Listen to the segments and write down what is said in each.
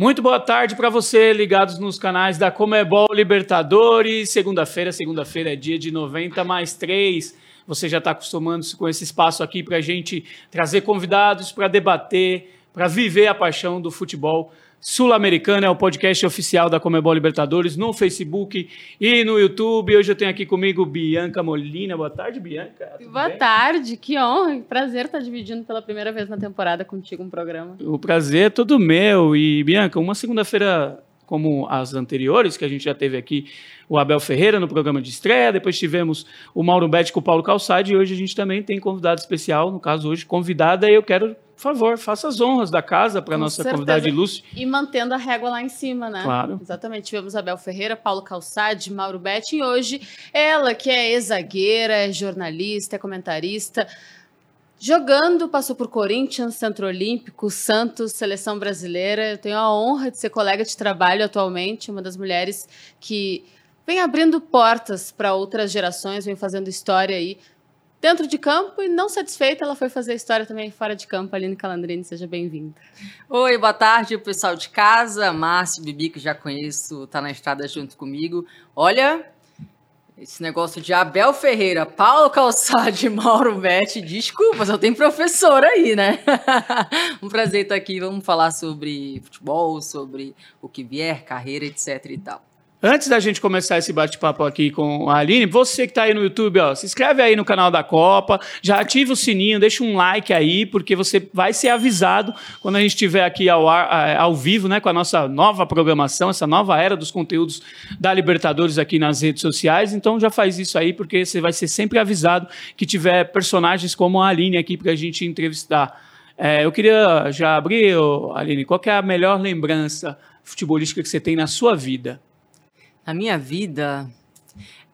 Muito boa tarde para você, ligados nos canais da Comebol Libertadores. Segunda-feira, segunda-feira é dia de 90 mais 3. Você já está acostumando-se com esse espaço aqui para a gente trazer convidados para debater, para viver a paixão do futebol Sul-Americana é o podcast oficial da Comebol Libertadores no Facebook e no YouTube. Hoje eu tenho aqui comigo Bianca Molina. Boa tarde, Bianca. Tudo Boa bem? tarde, que honra. Prazer estar dividindo pela primeira vez na temporada contigo um programa. O prazer é todo meu. E, Bianca, uma segunda-feira como as anteriores, que a gente já teve aqui o Abel Ferreira no programa de estreia, depois tivemos o Mauro Betti com o Paulo Calçade, e hoje a gente também tem convidado especial, no caso hoje convidada, e eu quero, por favor, faça as honras da casa para nossa certeza. convidada ilustre. E mantendo a régua lá em cima, né? Claro. Exatamente, tivemos Abel Ferreira, Paulo Calçade, Mauro Betti, e hoje ela, que é ex-zagueira, é jornalista, é comentarista, Jogando, passou por Corinthians, Centro Olímpico, Santos, Seleção Brasileira. Eu tenho a honra de ser colega de trabalho atualmente, uma das mulheres que vem abrindo portas para outras gerações, vem fazendo história aí dentro de campo e não satisfeita, ela foi fazer história também fora de campo. Aline Calandrini, seja bem-vinda. Oi, boa tarde, pessoal de casa. Márcio, Bibi, que já conheço, tá na estrada junto comigo. Olha, esse negócio de Abel Ferreira, Paulo Calçade e Mauro Betti, desculpa, só tem professor aí, né? um prazer estar aqui. Vamos falar sobre futebol, sobre o que vier, carreira, etc e tal. Antes da gente começar esse bate-papo aqui com a Aline, você que está aí no YouTube, ó, se inscreve aí no canal da Copa, já ativa o sininho, deixa um like aí, porque você vai ser avisado quando a gente estiver aqui ao, ar, ao vivo, né, com a nossa nova programação, essa nova era dos conteúdos da Libertadores aqui nas redes sociais. Então já faz isso aí, porque você vai ser sempre avisado que tiver personagens como a Aline aqui para a gente entrevistar. É, eu queria já abrir, Aline, qual é a melhor lembrança futebolística que você tem na sua vida? A minha vida.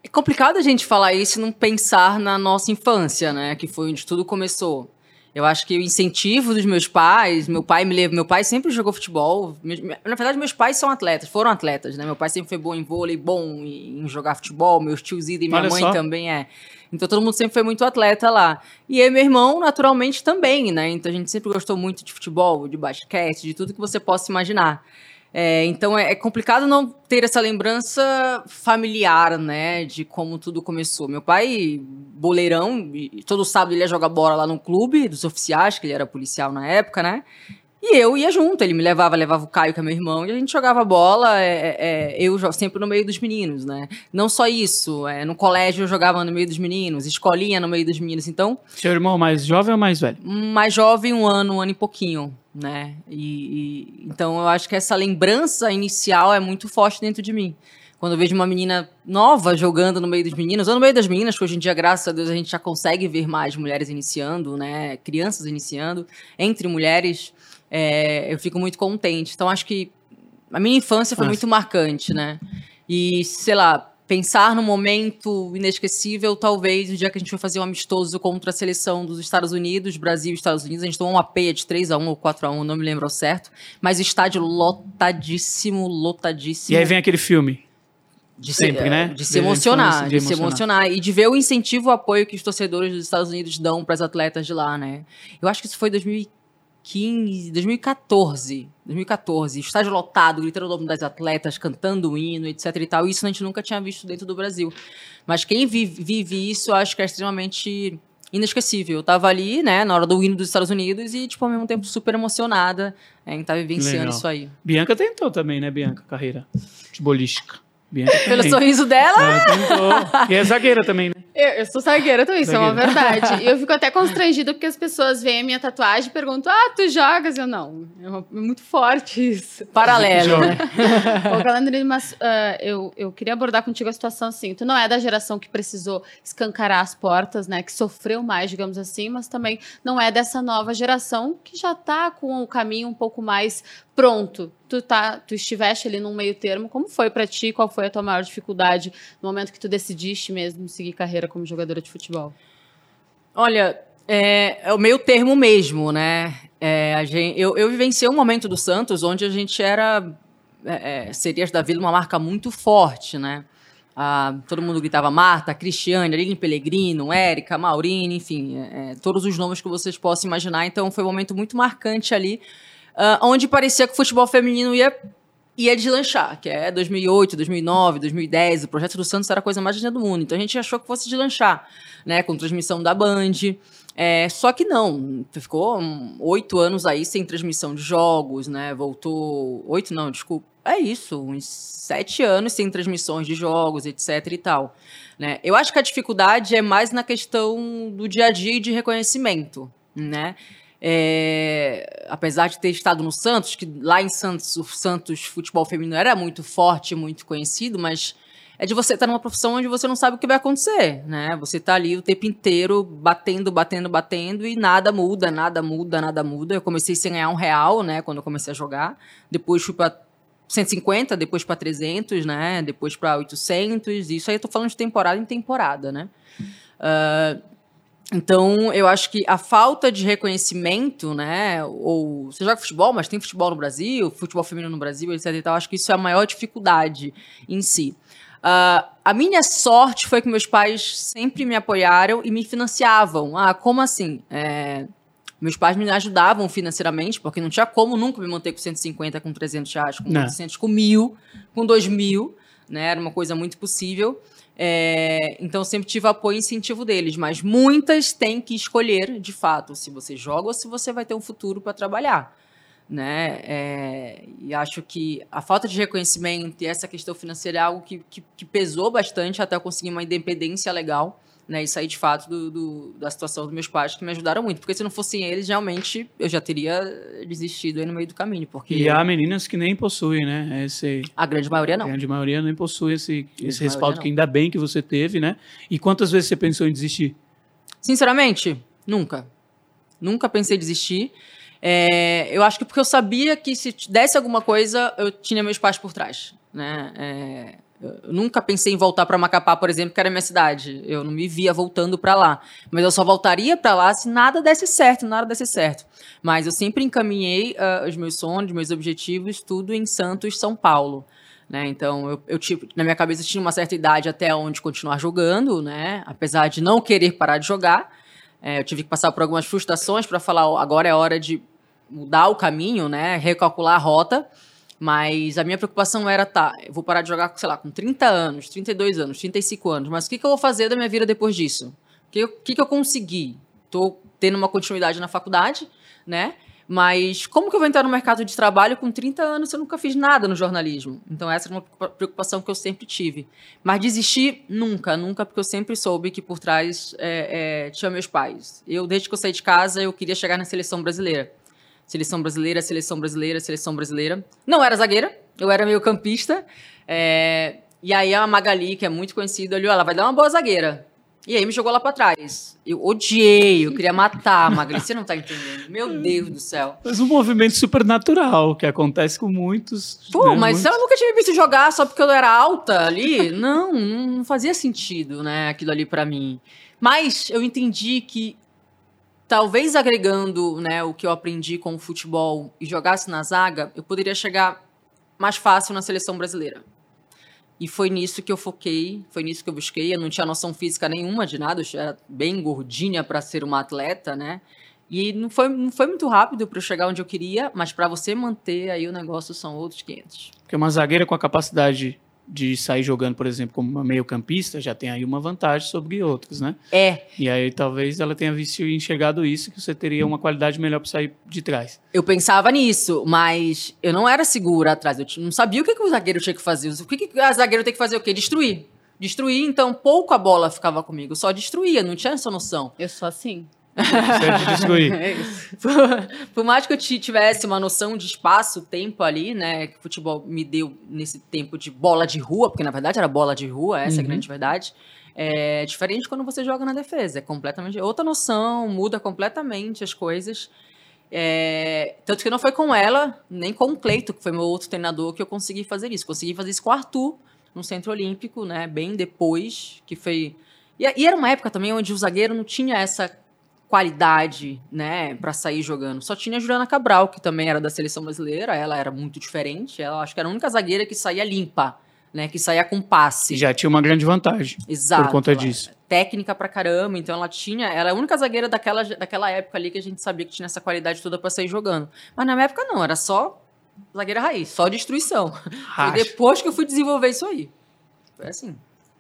É complicado a gente falar isso e não pensar na nossa infância, né? Que foi onde tudo começou. Eu acho que o incentivo dos meus pais, meu pai me leva, meu pai sempre jogou futebol. Na verdade, meus pais são atletas, foram atletas, né? Meu pai sempre foi bom em vôlei, bom em jogar futebol, meus tios e minha Olha mãe só. também é. Então todo mundo sempre foi muito atleta lá. E eu e meu irmão, naturalmente, também, né? Então a gente sempre gostou muito de futebol, de basquete, de tudo que você possa imaginar. É, então é, é, complicado não ter essa lembrança familiar, né, de como tudo começou. Meu pai, boleirão, todo sábado ele ia jogar bola lá no clube dos oficiais, que ele era policial na época, né? E eu ia junto, ele me levava, levava o Caio, que é meu irmão, e a gente jogava bola, é, é, é eu sempre no meio dos meninos, né? Não só isso, é, no colégio eu jogava no meio dos meninos, escolinha no meio dos meninos, então... Seu irmão mais jovem ou mais velho? Mais jovem, um ano, um ano e pouquinho, né? E, e, então eu acho que essa lembrança inicial é muito forte dentro de mim. Quando eu vejo uma menina nova jogando no meio dos meninos, ou no meio das meninas, que hoje em dia, graças a Deus, a gente já consegue ver mais mulheres iniciando, né? Crianças iniciando, entre mulheres é, eu fico muito contente. Então, acho que a minha infância foi Nossa. muito marcante, né? E, sei lá, pensar no momento inesquecível, talvez o dia que a gente foi fazer um amistoso contra a seleção dos Estados Unidos, Brasil e Estados Unidos, a gente tomou uma peia de 3 a 1 ou 4 a 1 não me lembro ao certo, mas estádio lotadíssimo, lotadíssimo. E aí vem aquele filme. De Sempre, se, né? De se emocionar, de, de, se emocionar. E de ver o incentivo, o apoio que os torcedores dos Estados Unidos dão para as atletas de lá, né? Eu acho que isso foi 2015. 2015, 2014, 2014, estádio lotado, gritando o nome das atletas, cantando o hino, etc e tal. Isso a gente nunca tinha visto dentro do Brasil. Mas quem vive, vive isso, acho que é extremamente inesquecível. Eu tava ali, né, na hora do hino dos Estados Unidos e, tipo, ao mesmo tempo super emocionada em estar tá vivenciando Legal. isso aí. Bianca tentou também, né, Bianca, carreira futebolística. Bianca Pelo sorriso dela? Ela tentou. E é zagueira também, né? Eu, eu sou zagueira também, isso é uma verdade. E eu fico até constrangida porque as pessoas veem a minha tatuagem e perguntam: Ah, tu jogas? Eu não. É, uma, é muito forte isso. Paralelo, né? Ô, Calandrino, mas uh, eu, eu queria abordar contigo a situação assim. Tu não é da geração que precisou escancarar as portas, né? Que sofreu mais, digamos assim, mas também não é dessa nova geração que já tá com o caminho um pouco mais pronto. Tu, tá, tu estiveste ali num meio termo. Como foi para ti? Qual foi a tua maior dificuldade no momento que tu decidiste mesmo seguir carreira? como jogadora de futebol? Olha, é, é o meio termo mesmo, né? É, gente, eu, eu vivenciei um momento do Santos onde a gente era, é, é Serias da Vila, uma marca muito forte, né? Ah, todo mundo gritava Marta, Cristiane, Aline Pellegrino, Érica, Maurine, enfim, é, é, todos os nomes que vocês possam imaginar. Então foi um momento muito marcante ali uh, onde parecia que o futebol feminino ia ia deslanchar, que é 2008, 2009, 2010, o projeto do Santos era a coisa mais linda do mundo. Então a gente achou que fosse deslanchar, né, com transmissão da Band. É, só que não, ficou oito anos aí sem transmissão de jogos, né? Voltou. Oito não, desculpa. É isso, uns sete anos sem transmissões de jogos, etc e tal. Né? Eu acho que a dificuldade é mais na questão do dia a dia e de reconhecimento, né? É, apesar de ter estado no Santos, que lá em Santos o Santos futebol feminino era muito forte, muito conhecido, mas é de você estar numa profissão onde você não sabe o que vai acontecer, né? Você está ali o tempo inteiro batendo, batendo, batendo e nada muda, nada muda, nada muda. Eu comecei sem ganhar um real, né, quando eu comecei a jogar. Depois fui para 150, depois para 300, né? Depois para 800. Isso aí eu tô falando de temporada em temporada, né? Uh, então, eu acho que a falta de reconhecimento, né? Ou você joga futebol, mas tem futebol no Brasil, futebol feminino no Brasil, etc. E tal, acho que isso é a maior dificuldade em si. Uh, a minha sorte foi que meus pais sempre me apoiaram e me financiavam. Ah, como assim? É, meus pais me ajudavam financeiramente, porque não tinha como nunca me manter com 150, com 300 reais, com 800, com mil, com 2 mil. Né? Era uma coisa muito possível. É, então sempre tive apoio e incentivo deles, mas muitas têm que escolher, de fato, se você joga ou se você vai ter um futuro para trabalhar. Né? É, e acho que a falta de reconhecimento e essa questão financeira é algo que, que, que pesou bastante até eu conseguir uma independência legal né, e sair de fato do, do, da situação dos meus pais, que me ajudaram muito. Porque se não fossem eles, realmente eu já teria desistido aí no meio do caminho. Porque e há meninas que nem possuem, né? Esse, a grande maioria não. A grande maioria nem possui esse, esse respaldo que ainda bem que você teve, né? E quantas vezes você pensou em desistir? Sinceramente, nunca. Nunca pensei em desistir. É, eu acho que porque eu sabia que se desse alguma coisa, eu tinha meus pais por trás. Né? É, eu nunca pensei em voltar para Macapá, por exemplo, que era minha cidade. Eu não me via voltando para lá. Mas eu só voltaria para lá se nada desse certo, nada desse certo. Mas eu sempre encaminhei uh, os meus sonhos, meus objetivos, tudo em Santos, São Paulo. Né? Então, eu, eu tipo, na minha cabeça tinha uma certa idade até onde continuar jogando, né? apesar de não querer parar de jogar. É, eu tive que passar por algumas frustrações para falar, agora é hora de mudar o caminho, né? recalcular a rota. Mas a minha preocupação era, tá, eu vou parar de jogar, sei lá, com 30 anos, 32 anos, 35 anos, mas o que, que eu vou fazer da minha vida depois disso? O que, que, que eu consegui? Tô tendo uma continuidade na faculdade, né? Mas como que eu vou entrar no mercado de trabalho com 30 anos se eu nunca fiz nada no jornalismo? Então essa era uma preocupação que eu sempre tive. Mas desistir, nunca, nunca, porque eu sempre soube que por trás é, é, tinha meus pais. Eu, desde que eu saí de casa, eu queria chegar na seleção brasileira. Seleção brasileira, seleção brasileira, seleção brasileira. Não era zagueira, eu era meio campista. É... E aí a Magali, que é muito conhecida, olhou, ela vai dar uma boa zagueira. E aí me jogou lá pra trás. Eu odiei, eu queria matar a Magali. Você não tá entendendo. Meu Deus do céu. Mas um movimento supernatural que acontece com muitos. Pô, né, mas muitos... ela nunca tinha visto jogar só porque eu era alta ali. Não, não fazia sentido, né, aquilo ali para mim. Mas eu entendi que talvez agregando né, o que eu aprendi com o futebol e jogasse na zaga, eu poderia chegar mais fácil na seleção brasileira. E foi nisso que eu foquei, foi nisso que eu busquei. Eu não tinha noção física nenhuma de nada, eu era bem gordinha para ser uma atleta, né? E não foi, não foi muito rápido para eu chegar onde eu queria, mas para você manter aí o negócio são outros 500. Porque uma zagueira com a capacidade de sair jogando, por exemplo, como uma meio-campista, já tem aí uma vantagem sobre outros, né? É. E aí talvez ela tenha visto e enxergado isso, que você teria uma qualidade melhor para sair de trás. Eu pensava nisso, mas eu não era segura atrás. Eu não sabia o que, que o zagueiro tinha que fazer. O que, que a zagueiro tem que fazer o quê? Destruir. Destruir, então pouco a bola ficava comigo. Só destruía, não tinha essa noção. Eu sou assim. É por, mais que eu tivesse uma noção de espaço, tempo ali, né? Que o futebol me deu nesse tempo de bola de rua, porque na verdade era bola de rua, essa uhum. é a uhum. grande verdade. É diferente quando você joga na defesa. É completamente outra noção, muda completamente as coisas. É, tanto que não foi com ela, nem com o Cleito, que foi meu outro treinador, que eu consegui fazer isso. Consegui fazer isso com o Arthur, no Centro Olímpico, né? Bem depois, que foi. E, e era uma época também onde o zagueiro não tinha essa qualidade, né, para sair jogando. Só tinha a Juliana Cabral, que também era da seleção brasileira, ela era muito diferente, ela acho que era a única zagueira que saía limpa, né, que saía com passe. E já tinha uma grande vantagem. Exato. Por conta disso. técnica pra caramba, então ela tinha, ela é a única zagueira daquela, daquela época ali que a gente sabia que tinha essa qualidade toda pra sair jogando. Mas na minha época não, era só zagueira raiz, só destruição. Foi depois que eu fui desenvolver isso aí. Foi assim.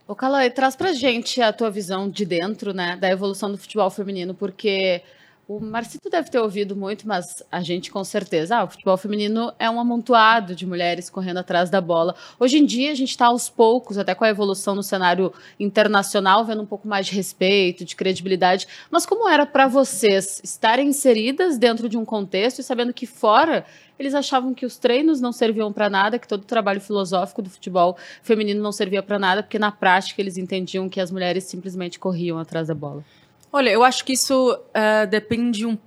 Ô, Calói, traz pra gente a tua visão de dentro, né, da evolução do futebol feminino, porque o Marcito deve ter ouvido muito, mas a gente com certeza. Ah, o futebol feminino é um amontoado de mulheres correndo atrás da bola. Hoje em dia a gente está aos poucos, até com a evolução no cenário internacional, vendo um pouco mais de respeito, de credibilidade. Mas como era para vocês estarem inseridas dentro de um contexto e sabendo que fora eles achavam que os treinos não serviam para nada, que todo o trabalho filosófico do futebol feminino não servia para nada, porque na prática eles entendiam que as mulheres simplesmente corriam atrás da bola. Olha, eu acho que isso uh, depende um,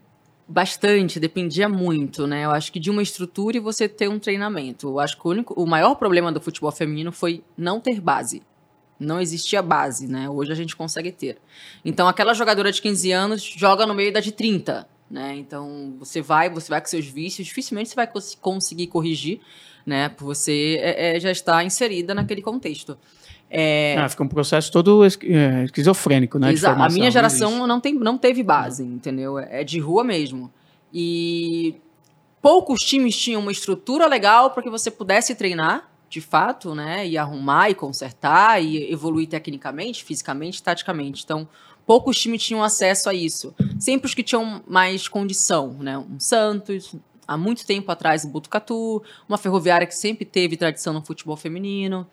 bastante, dependia muito, né? Eu acho que de uma estrutura e você ter um treinamento. Eu acho que o, único, o maior problema do futebol feminino foi não ter base. Não existia base, né? Hoje a gente consegue ter. Então, aquela jogadora de 15 anos joga no meio da de 30, né? Então, você vai, você vai com seus vícios, dificilmente você vai cons conseguir corrigir, né? Por você é, é, já estar inserida naquele contexto. É... Ah, fica um processo todo é, esquizofrênico, né? Exato. A minha geração não, tem, não teve base, entendeu? É de rua mesmo. E poucos times tinham uma estrutura legal para que você pudesse treinar, de fato, né? E arrumar e consertar e evoluir tecnicamente, fisicamente, taticamente. Então, poucos times tinham acesso a isso. Sempre os que tinham mais condição, né? Um Santos, há muito tempo atrás o Botucatu, uma ferroviária que sempre teve tradição no futebol feminino.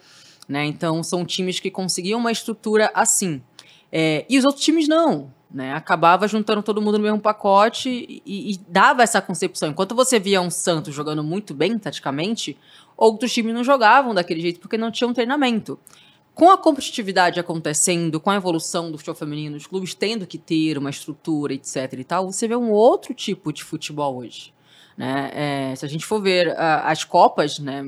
Né? Então, são times que conseguiam uma estrutura assim. É, e os outros times não. Né? Acabava juntando todo mundo no mesmo pacote e, e, dava essa concepção. Enquanto você via um Santos jogando muito bem, taticamente, outros times não jogavam daquele jeito porque não tinham treinamento. Com a competitividade acontecendo, com a evolução do futebol feminino, os clubes tendo que ter uma estrutura, etc e tal, você vê um outro tipo de futebol hoje. Né? É, se a gente for ver as Copas, né,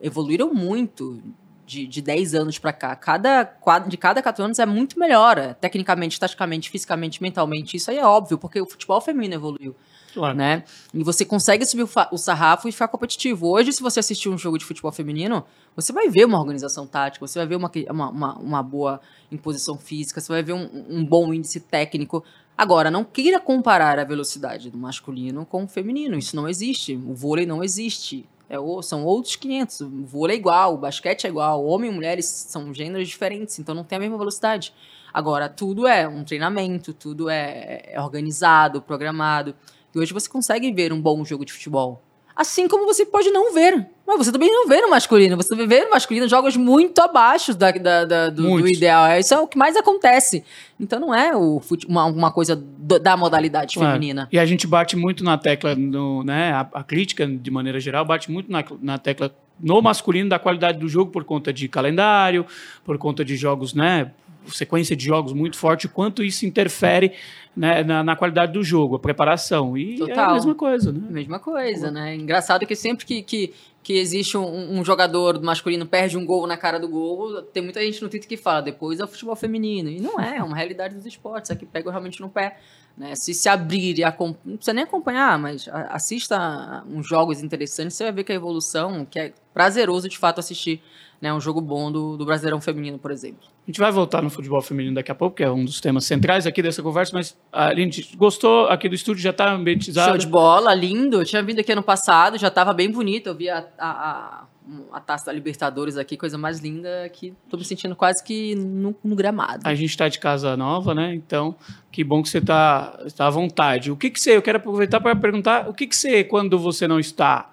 evoluíram muito de, de 10 anos para cá. Cada, de cada 4 anos é muito melhor, tecnicamente, taticamente, fisicamente, mentalmente. Isso aí é óbvio, porque o futebol feminino evoluiu. Claro. Né? E você consegue subir o, o, sarrafo e ficar competitivo. Hoje, se você assistir um jogo de futebol feminino, você vai ver uma organização tática, você vai ver uma, uma, uma boa imposição física, você vai ver um, um bom índice técnico. Agora, não queira comparar a velocidade do masculino com o feminino. Isso não existe. O vôlei não existe. É, são outros 500. O vôlei é igual, o basquete é igual, homem e mulheres são gêneros diferentes, então não tem a mesma velocidade. Agora, tudo é um treinamento, tudo é, é organizado, programado. E hoje você consegue ver um bom jogo de futebol. Assim como você pode não ver. Mas você também não vê no masculino. Você vê no masculino jogos muito abaixo da, da, da do, do, ideal. É, isso é o que mais acontece. Então não é o, uma, uma coisa do, da modalidade claro. feminina. E a gente bate muito na tecla, no, né, a, a crítica, de maneira geral, bate muito na, na tecla no masculino da qualidade do jogo por conta de calendário, por conta de jogos, né? Sequência de jogos muito forte, quanto isso interfere né, na, na, qualidade do jogo, a preparação. E Total. é a mesma coisa, né? Mesma coisa, né? Engraçado que sempre que, que, que existe um, um, jogador masculino perde um gol na cara do gol, tem muita gente no Twitter que fala, depois é o futebol feminino. E não é, é uma realidade dos esportes, é que pega realmente no pé. Né? Se se abrir e não precisa nem acompanhar, mas assista uns jogos interessantes, você vai ver que a evolução, que é prazeroso de fato assistir né, um jogo bom do, do Brasileirão Feminino, por exemplo. A gente vai voltar no futebol feminino daqui a pouco, que é um dos temas centrais aqui dessa conversa, mas a gente gostou aqui do estúdio, já está ambientizado. Show de bola, lindo. Eu tinha vindo aqui ano passado, já estava bem bonito. Eu vi a, a, a, taça da Libertadores aqui, coisa mais linda, que estou me sentindo quase que no, no gramado. A gente está de casa nova, né? Então, que bom que você está tá à vontade. O que, que você. Eu quero aproveitar para perguntar o que, que você, quando você não está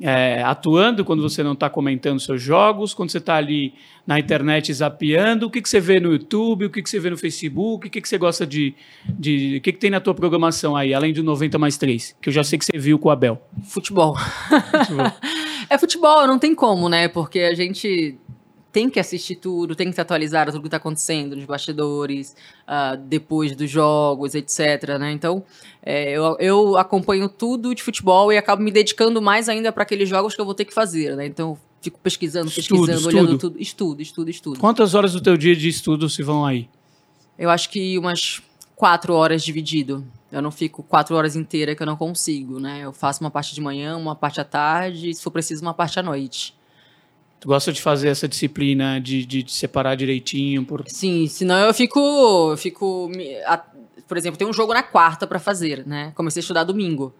é, atuando, quando você não está comentando seus jogos, quando você está ali na internet zapeando, o que, que você vê no YouTube, o que, que você vê no Facebook, o que, que você gosta de, de. O que, que tem na tua programação aí, além do 90 mais 3, que eu já sei que você viu com o Abel? Futebol. futebol. é futebol, não tem como, né? Porque a gente tem que assistir tudo, tem que se atualizar tudo que está acontecendo nos bastidores, uh, depois dos jogos, etc. Né? Então, é, eu, eu, acompanho tudo de futebol e acabo me dedicando mais ainda para aqueles jogos que eu vou ter que fazer. Né? Então, fico pesquisando, pesquisando, estudo, olhando estudo. tudo. Estudo, estudo, estudo. Quantas horas do teu dia de estudo se vão aí? Eu acho que umas quatro horas dividido. Eu não fico quatro horas inteiras que eu não consigo, né? Eu faço uma parte de manhã, uma parte à tarde e, se for preciso, uma parte à noite. Tu gosta de fazer essa disciplina de, de, de separar direitinho? Por... Sim, senão eu fico. Eu fico por exemplo, tem um jogo na quarta pra fazer, né? Comecei a estudar domingo.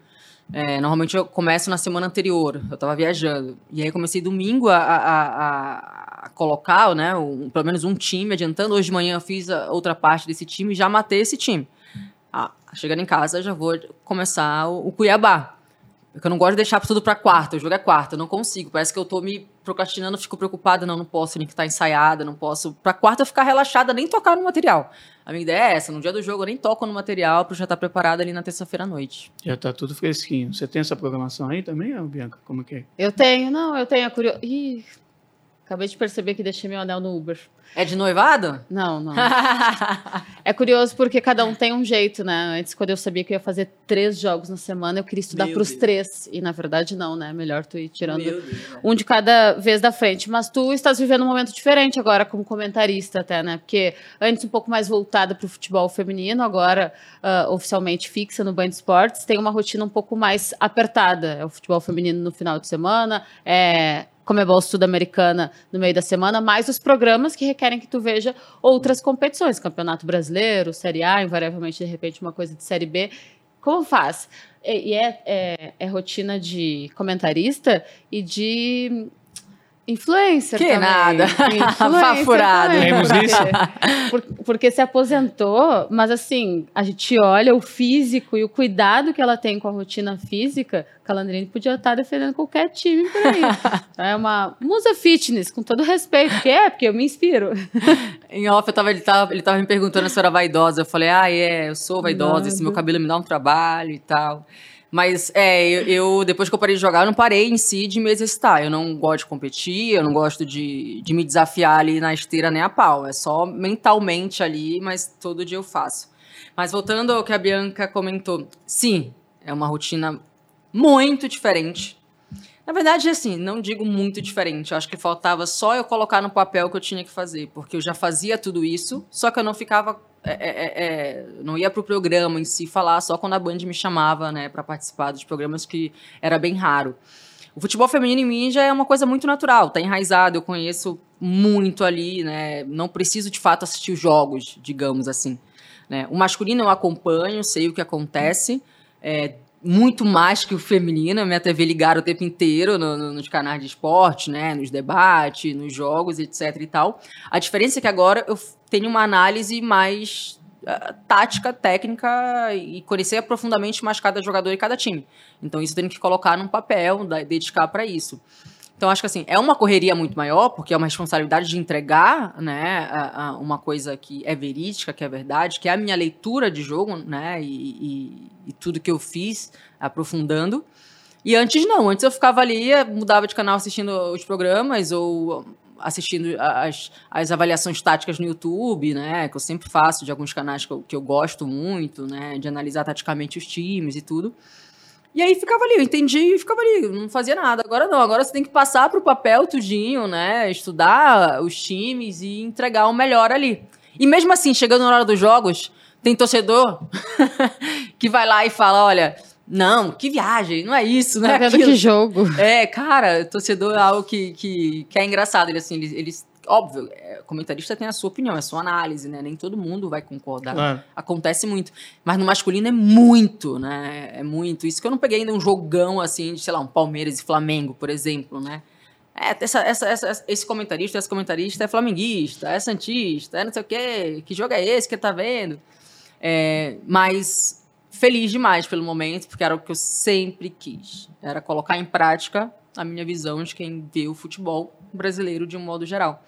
É, normalmente eu começo na semana anterior, eu tava viajando. E aí comecei domingo a, a- a- colocar, né? um- pelo menos um time adiantando. Hoje de manhã eu fiz outra parte desse time e já matei esse time. Ah, chegando em casa, já vou começar o, o Cuiabá. Porque eu não gosto de deixar tudo pra quarta. O jogo é quarta, eu não consigo. Parece que eu tô me procrastinando, fico preocupada. Não, não posso, nem que tá ensaiada, não posso. Pra quarta eu ficar relaxada, nem tocar no material. A minha ideia é essa: no dia do jogo eu nem toco no material pra eu já estar preparada ali na terça-feira à noite. Já tá tudo fresquinho. Você tem essa programação aí também, Bianca? Como que é? Eu tenho, não, eu tenho a curiosidade. Ih, acabei de perceber que deixei meu anel no Uber. É de noivado? Não, não. É curioso porque cada um tem um jeito, né? Antes, quando eu sabia que eu ia fazer três jogos na semana, eu queria estudar pros Deus. três. E na verdade, não, né? Melhor tu ir tirando Deus, né? um de cada vez da frente. Mas tu estás vivendo um momento diferente agora como comentarista até, né? Porque antes um pouco mais voltada para o futebol feminino, agora ah, oficialmente fixa no Band Esportes, tem uma rotina um pouco mais apertada. É o futebol feminino no final de semana, é Comebol Sul-Americana no meio da semana, mais os programas que requerem que tu veja outras competições, Campeonato Brasileiro, Série A, invariavelmente, de repente, uma coisa de Série B. Como faz? E e é, é, é rotina de comentarista e de influencer Que também. nada. Influencer Furado. também, Temos porque- isso? por- porque se aposentou, mas assim, a gente olha o físico e o cuidado que ela tem com a rotina física, Calandrini podia estar defendendo qualquer time por aí. é uma musa fitness, com todo respeito, que é, porque eu me inspiro. Em off, eu tava, ele, tava, ele tava me perguntando se eu era vaidosa. Eu falei, ah, é, eu sou vaidosa, esse Nada. meu cabelo me dá um trabalho e tal. Mas, é, eu, eu, depois que eu parei de jogar, eu não parei em si de me exercitar. Eu não gosto de competir, eu não gosto de, de me desafiar ali na esteira nem a pau. É só mentalmente ali, mas todo dia eu faço. Mas voltando ao que a Bianca comentou, sim, é uma rotina muito diferente. Na verdade, assim, não digo muito diferente. Eu acho que faltava só eu colocar no papel o que eu tinha que fazer, porque eu já fazia tudo isso, só que eu não ficava. É, é, é, é, não ia pro programa em si falar só quando a Band me chamava, né, para participar dos programas que era bem raro. O futebol feminino em mim já é uma coisa muito natural, tá enraizado, eu conheço muito ali, né? Não preciso de fato assistir os jogos, digamos assim. Né? O masculino eu acompanho, sei o que acontece, é, muito mais que o feminino. Minha TV ligada o tempo inteiro no- no- nos canais de esporte, né? nos debates, nos jogos, etc. e tal. A diferença é que agora eu tenho uma análise mais ah, tática, técnica e conhecer profundamente mais cada jogador e cada time. Então isso tenho que colocar num papel, da- dedicar para isso. Então, acho que assim, é uma correria muito maior, porque é uma responsabilidade de entregar, né, a- a- uma coisa que é verídica, que é verdade, que é a minha leitura de jogo, né, e, e- e tudo que eu fiz, aprofundando. E antes não, antes eu ficava ali, mudava de canal assistindo os programas ou assistindo as, as avaliações táticas no YouTube, né, que eu sempre faço de alguns canais que eu, que eu gosto muito, né, de analisar taticamente os times e tudo. E aí ficava ali, eu entendi e ficava ali, não fazia nada. Agora não, agora você tem que passar pro papel tudinho, né? Estudar os times e entregar o melhor ali. E mesmo assim, chegando na hora dos jogos, tem torcedor que vai lá e fala: olha, não, que viagem, não é isso, não é Tá vendo aquilo. que jogo? É, cara, torcedor é algo que, que, que é engraçado. Ele, assim, eles, eles- óbvio, é, comentarista tem a sua opinião, é a sua análise, né? Nem todo mundo vai concordar. Claro. Acontece muito. Mas no masculino é muito, né? É muito. Isso que eu não peguei ainda um jogão, assim, de, sei lá, um Palmeiras e Flamengo, por exemplo, né? É, essa, essa, essa- esse comentarista, esse comentarista é flamenguista, é santista, é não sei o quê. Que jogo é esse que tá vendo? É, mas feliz demais pelo momento, porque era o que eu sempre quis. Era colocar em prática a minha visão de quem vê o futebol brasileiro de um modo geral.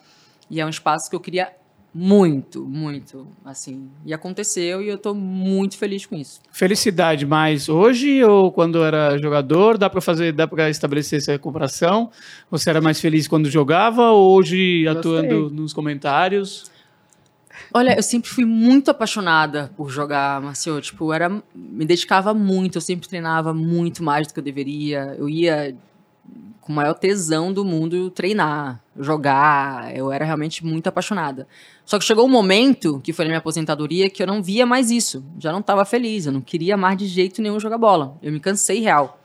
E é um espaço que eu queria muito, muito, assim. E aconteceu e eu tô muito feliz com isso. Felicidade mais hoje ou quando era jogador? Dá para fazer, dá para estabelecer essa comparação? Você era mais feliz quando jogava ou hoje Gostei. atuando nos comentários? Olha, eu sempre fui muito apaixonada por jogar, Marcio. Tipo, era, me dedicava muito, eu sempre treinava muito mais do que eu deveria. Eu ia com o maior tesão do mundo treinar, jogar. Eu era realmente muito apaixonada. Só que chegou um momento, que foi na minha aposentadoria, que eu não via mais isso. Já não estava feliz, eu não queria mais de jeito nenhum jogar bola. Eu me cansei real.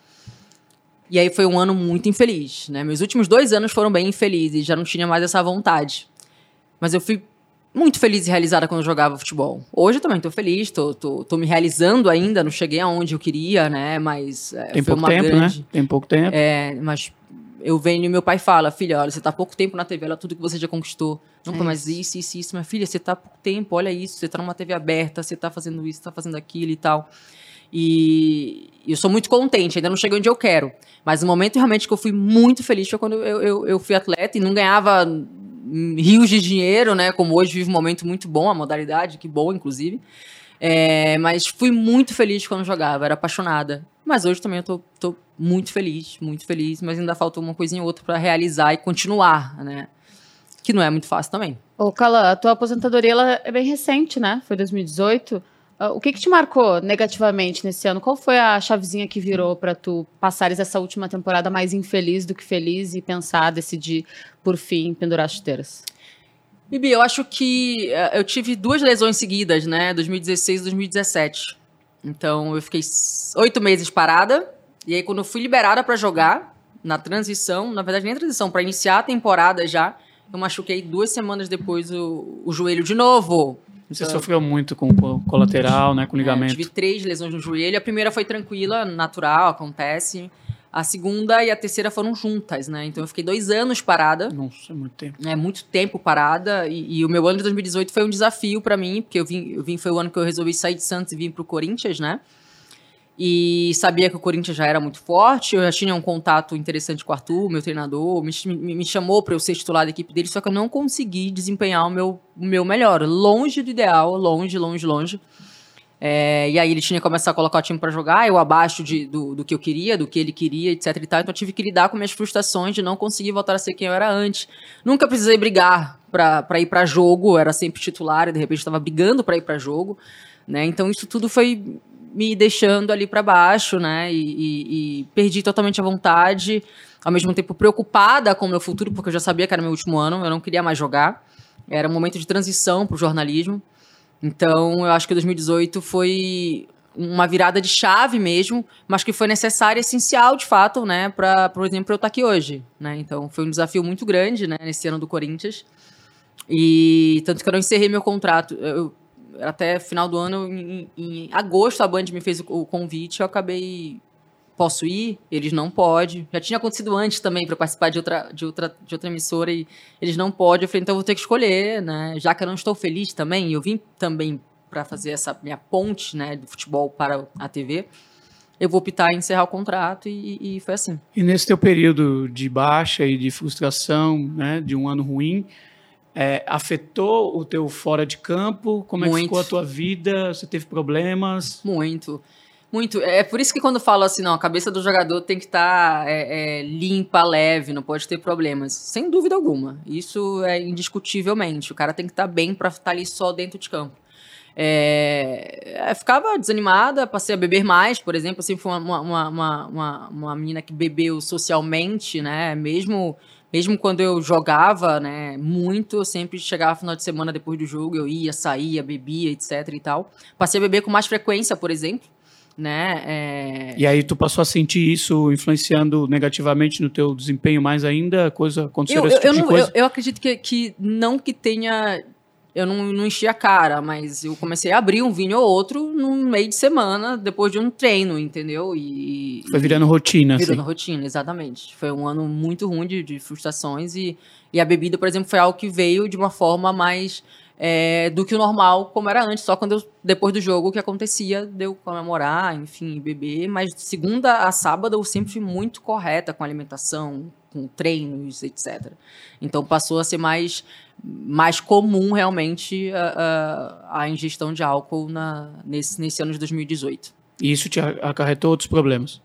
E aí foi um ano muito infeliz, né? Meus últimos dois anos foram bem infelizes, já não tinha mais essa vontade. Mas eu fui muito feliz e realizada quando eu jogava futebol. Hoje eu também tô feliz, tô, tô, tô me realizando ainda, não cheguei aonde eu queria, né? Mas é, Tem foi pouco uma tempo, grande... né? Tem pouco tempo. É, mas eu venho e meu pai fala, filha, olha, você tá há pouco tempo na TV, olha tudo que você já conquistou. Não, É mas isso, isso, isso. Minha filha, você tá há pouco tempo, olha isso, você tá numa TV aberta, você tá fazendo isso, tá fazendo aquilo e tal. E eu sou muito contente, ainda não cheguei onde eu quero. Mas o momento realmente que eu fui muito feliz foi quando eu, eu, eu fui atleta e não ganhava rios de dinheiro, né? Como hoje vive um momento muito bom, a modalidade, que boa, inclusive. É, mas fui muito feliz quando jogava, era apaixonada. Mas hoje também eu tô, tô muito feliz, muito feliz, mas ainda faltou uma coisinha ou outra para realizar e continuar, né? Que não é muito fácil também. Ô, Cala, a tua aposentadoria ela é bem recente, né? Foi 2018. Ah, o que, que te marcou negativamente nesse ano? Qual foi a chavezinha que virou para tu passares essa última temporada mais infeliz do que feliz e pensar, decidir, por fim, pendurar as chuteiras? Bibi, eu acho que eh, eu tive duas lesões seguidas, né? 2016 e 2017. Então eu fiquei oito meses parada. E aí, quando eu fui liberada para jogar, na transição, na verdade, nem transição, para iniciar a temporada já, eu machuquei duas semanas depois o, o joelho de novo. Você Então, sofreu muito com colateral, né? Com é, ligamento. tive três lesões no joelho. A primeira foi tranquila, natural, acontece. A segunda e a terceira foram juntas, né? Então eu fiquei dois anos parada. Nossa, é muito tempo. É muito tempo parada e, e o meu ano de 2018 foi um desafio pra mim, porque eu vim, eu vim, foi o ano que eu resolvi sair de Santos e vir pro Corinthians, né? E sabia que o Corinthians já era muito forte, eu já tinha um contato interessante com o Arthur, meu treinador, me, me, me chamou para eu ser titular da equipe dele, só que eu não consegui desempenhar o meu, o meu melhor, longe do ideal, longe, longe, longe. É, e aí ele tinha que começar a colocar o time para jogar, eu abaixo de, do, do que eu queria, do que ele queria, etc e tal. Então eu tive que lidar com minhas frustrações de não conseguir voltar a ser quem eu era antes. Nunca precisei brigar para ir para jogo, eu era sempre titular e de repente estava brigando para ir para jogo, né? Então isso tudo foi me deixando ali para baixo, né? E, e, e perdi totalmente a vontade, ao mesmo tempo preocupada com o meu futuro, porque eu já sabia que era meu último ano, eu não queria mais jogar. Era um momento de transição para o jornalismo. Então, eu acho que 2018 foi uma virada de chave mesmo, mas que foi necessária, essencial, de fato, né, para, por exemplo, eu estar aqui hoje, né? Então, foi um desafio muito grande, né, nesse ano do Corinthians. E tanto que eu não encerrei meu contrato. Eu, até final do ano, em, em agosto, a Band me fez o, convite, eu acabei posso ir, eles não podem. Já tinha acontecido antes também para participar de outra, de, outra, de outra emissora e eles não podem. Eu falei, então eu vou ter que escolher, né? Já que eu não estou feliz também, eu vim também para fazer essa minha ponte, né, do futebol para a TV. Eu vou optar em encerrar o contrato e, e foi assim. E nesse teu período de baixa e de frustração, né, de um ano ruim, é, afetou o teu fora de campo? Como é que Muito. ficou a tua vida? Você teve problemas? Muito. Muito. É por isso que quando eu falo assim, não, a cabeça do jogador tem que estar é, é, limpa, leve, não pode ter problemas. Sem dúvida alguma. Isso é indiscutivelmente. O cara tem que estar bem para estar ali só dentro de campo. É, eu ficava desanimada, passei a beber mais, por exemplo. Sempre fui uma, uma, uma, uma, uma menina que bebeu socialmente, né? Mesmo, mesmo quando eu jogava né, muito, eu sempre chegava no final de semana depois do jogo, eu ia, saía, bebia, etc e tal. Passei a beber com mais frequência, por exemplo né? É... E aí tu passou a sentir isso influenciando negativamente no teu desempenho mais ainda? Coisa aconteceu eu, esse eu, tipo eu de não, coisa? eu, eu acredito que, que não que tenha. Eu não, não enchi a cara, mas eu comecei a abrir um vinho ou outro no meio de semana, depois de um treino, entendeu? E. Foi virando rotina, Virando assim. rotina, exatamente. Foi um ano muito ruim de, de frustrações e, e a bebida, por exemplo, foi algo que veio de uma forma mais é, do que o normal, como era antes, só quando eu, depois do jogo, o que acontecia, deu comemorar, enfim, beber. Mas de segunda a sábado eu sempre fui muito correta com alimentação, com treinos, etc. Então passou a ser mais, mais comum realmente a, a, a ingestão de álcool na, nesse, nesse ano de 2018. E isso te acarretou outros problemas?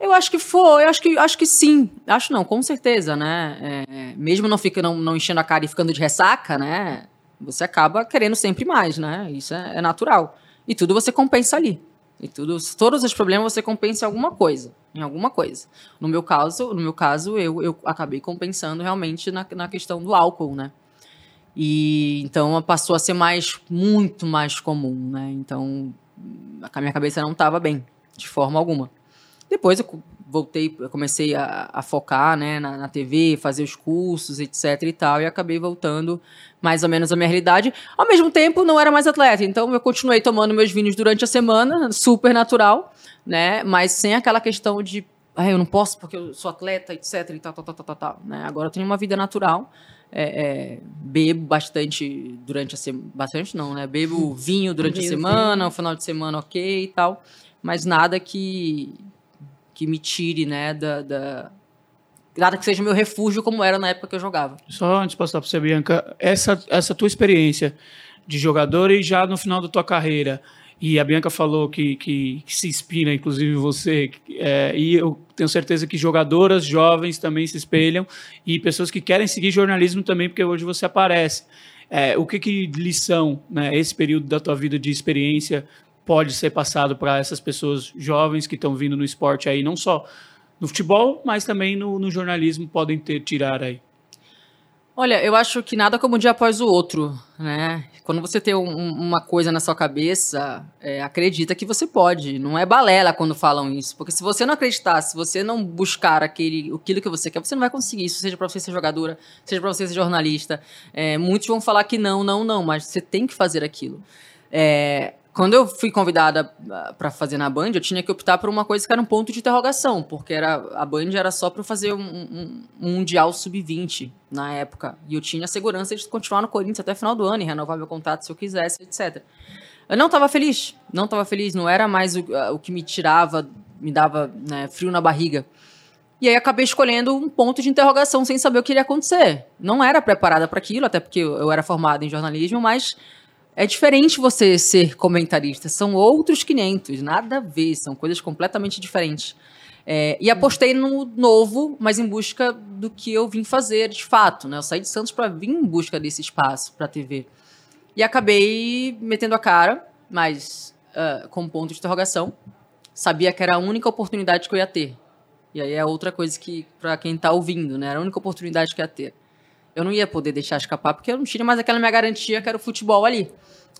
Eu acho que foi, eu acho que, acho que sim. Acho não, com certeza, né? É, mesmo não, fica, não, não enchendo a cara e ficando de ressaca, né? Você acaba querendo sempre mais, né? Isso é, é natural. E tudo você compensa ali. E tudo, todos os problemas você compensa em alguma coisa. Em alguma coisa. No meu caso, no meu caso eu, eu acabei compensando realmente na, na questão do álcool, né? E então passou a ser mais, muito mais comum, né? Então a minha cabeça não estava bem, de forma alguma. Depois eu voltei, eu comecei a, a focar né, na, na, TV, fazer os cursos, etc e tal, e acabei voltando mais ou menos à minha realidade. Ao mesmo tempo, não era mais atleta, então eu continuei tomando meus vinhos durante a semana, super natural, né, mas sem aquela questão de, ah, eu não posso porque eu sou atleta, etc e tal, tal, tal, tal, tal. Né? Agora eu tenho uma vida natural, é, é, bebo bastante durante a semana, bastante não, né, bebo vinho durante a semana, o final de semana ok e tal, mas nada que que me tire, né, da, da, nada que seja meu refúgio como era na época que eu jogava. Só antes de passar para você, Bianca, essa, essa tua experiência de jogador e já no final da tua carreira, e a Bianca falou que, que, que se inspira, inclusive você, é, e eu tenho certeza que jogadoras jovens também se espelham, e pessoas que querem seguir jornalismo também, porque hoje você aparece. É, o que, que lição, né, esse período da tua vida de experiência pode ser passado para essas pessoas jovens que estão vindo no esporte aí, não só no futebol, mas também no, no jornalismo, podem ter tirar aí? Olha, eu acho que nada como um dia após o outro, né? Quando você tem um, uma coisa na sua cabeça, é, acredita que você pode. Não é balela quando falam isso, porque se você não acreditar, se você não buscar aquele, aquilo que você quer, você não vai conseguir isso. Seja para você ser jogadora, seja para você ser jornalista. É, muitos vão falar que não, não, não, mas você tem que fazer aquilo. É, quando eu fui convidada ah, para fazer na Band, eu tinha que optar por uma coisa que era um ponto de interrogação, porque era, a Band era só para fazer um, um, um Mundial Sub-20 na época. E eu tinha a segurança de continuar no Corinthians até o final do ano e renovar meu contrato se eu quisesse, etc. Eu não estava feliz, não estava feliz, não era mais o, ah, o que me tirava, me dava né, frio na barriga. E aí acabei escolhendo um ponto de interrogação sem saber o que iria acontecer. Não era preparada para aquilo, até porque eu era formada em jornalismo, mas é diferente você ser comentarista, são outros 500, nada a ver, são coisas completamente diferentes. É, e apostei no novo, mas em busca do que eu vim fazer de fato. Né? Eu saí de Santos para vir em busca desse espaço para TV. E acabei metendo a cara, mas uh, com ponto de interrogação. Sabia que era a única oportunidade que eu ia ter. E aí é outra coisa que, para quem está ouvindo, né? era a única oportunidade que eu ia ter eu não ia poder deixar escapar, porque eu não tinha mais aquela minha garantia que era o futebol ali.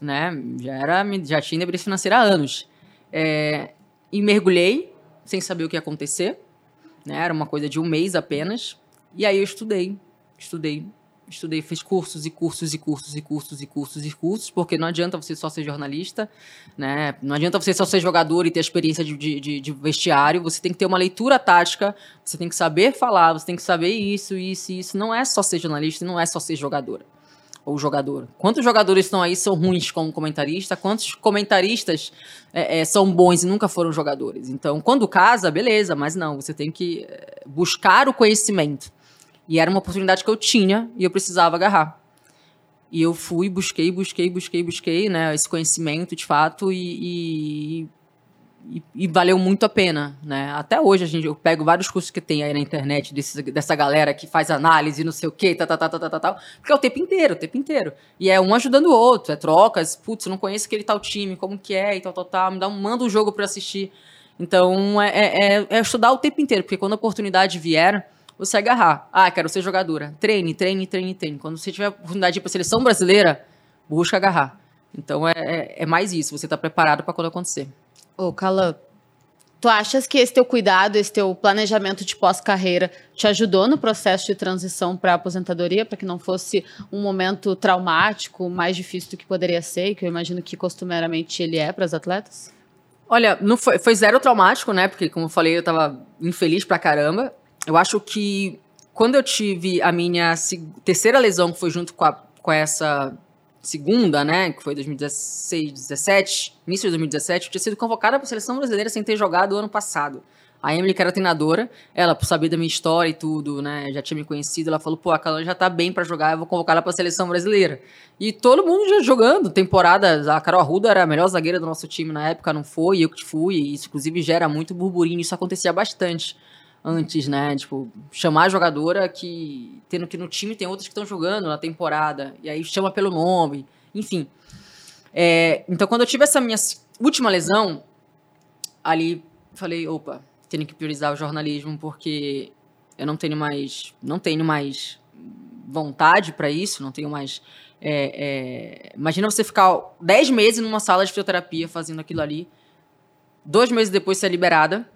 Né? Já, era, já tinha independência financeira há anos. É, e mergulhei, sem saber o que ia acontecer. Né? Era uma coisa de um mês apenas. E aí eu estudei, estudei, estudei, fiz cursos e cursos e cursos e cursos e cursos e cursos, porque não adianta você só ser jornalista, né? Não adianta você só ser jogador e ter experiência de, de, de, vestiário, você tem que ter uma leitura tática, você tem que saber falar, você tem que saber isso, isso, isso. Não é só ser jornalista, não é só ser jogadora ou jogador. Quantos jogadores estão aí são ruins como comentarista? Quantos comentaristas é, é, são bons e nunca foram jogadores? Então, quando casa, beleza, mas não, você tem que é, buscar o conhecimento. E era uma oportunidade que eu tinha e eu precisava agarrar. E eu fui, busquei, busquei, busquei, busquei, né, esse conhecimento de fato e, e, e, valeu muito a pena, né? Até hoje a gente, eu pego vários cursos que tem aí na internet desse, dessa galera que faz análise, não sei o quê, tal, tal, tal, tal, tal, porque é o tempo inteiro, o tempo inteiro. E é um ajudando o outro, é trocas, putz, eu não conheço aquele tal time, como que é e tal, tal, tal, me dá um, manda um jogo para assistir. Então é, é, é, é estudar o tempo inteiro, porque quando a oportunidade vier, você agarrar. Ah, quero ser jogadora. Treine, treine, treine, treine. Quando você tiver a oportunidade de ir para a seleção brasileira, busca agarrar. Então é, é, é mais isso, você está preparado para quando acontecer. Ô, Calan, tu achas que esse teu cuidado, esse teu planejamento de pós-carreira te ajudou no processo de transição para a aposentadoria, para que não fosse um momento traumático, mais difícil do que poderia ser, que eu imagino que costumeiramente ele é para os atletas? Olha, não foi, foi zero traumático, né? Porque, como eu falei, eu estava infeliz pra caramba eu acho que quando eu tive a minha terceira lesão, que foi junto com, a, com essa segunda, né, que foi 2016, 17, início de 2017, eu tinha sido convocada para a seleção brasileira sem ter jogado o ano passado. A Emily, que era treinadora, ela, por saber da minha história e tudo, né, já tinha me conhecido, ela falou, pô, a Carol já tá bem para jogar, eu vou convocar ela para a seleção brasileira. E todo mundo já jogando, temporada, a Carol Arruda era a melhor zagueira do nosso time na época, não foi, eu que fui, e isso inclusive gera muito burburinho, isso acontecia bastante antes, né? Tipo, chamar a jogadora que. Tendo que no time tem outras que estão jogando na temporada. E aí chama pelo nome. Enfim. É, então, quando eu tive essa minha última lesão, ali falei, opa, tenho que priorizar o jornalismo porque eu não tenho mais. Não tenho mais vontade para isso, não tenho mais. É, é, imagina você ficar 10 meses numa sala de fisioterapia fazendo aquilo ali. Dois meses depois ser liberada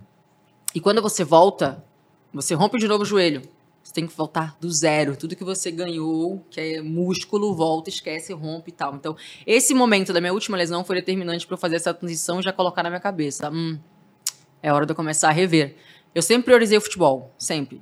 E quando você volta, você rompe de novo o joelho. Você tem que voltar do zero. Tudo que você ganhou, que é músculo, volta, esquece, rompe e tal. Então, esse momento da minha última lesão foi determinante para eu fazer essa transição e já colocar na minha cabeça. Hum, é hora de eu começar a rever. Eu sempre priorizei o futebol, sempre.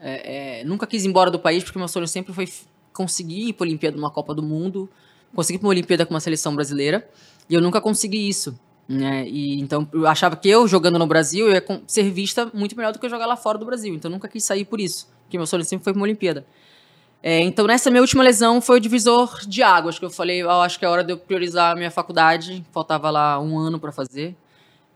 É, é, nunca quis ir embora do país, porque meu sonho sempre foi conseguir ir para a Olimpíada numa Copa do Mundo, conseguir para uma Olimpíada com uma seleção brasileira, e eu nunca consegui isso. Né? E, então, eu achava que eu, jogando no Brasil, eu ia ser vista muito melhor do que eu jogar lá fora do Brasil. Então, nunca quis sair por isso, porque meu sonho sempre foi uma Olimpíada. É, então, nessa minha última lesão, foi o divisor de águas, que eu falei, oh, acho que é hora de eu priorizar a minha faculdade, faltava lá um ano para fazer.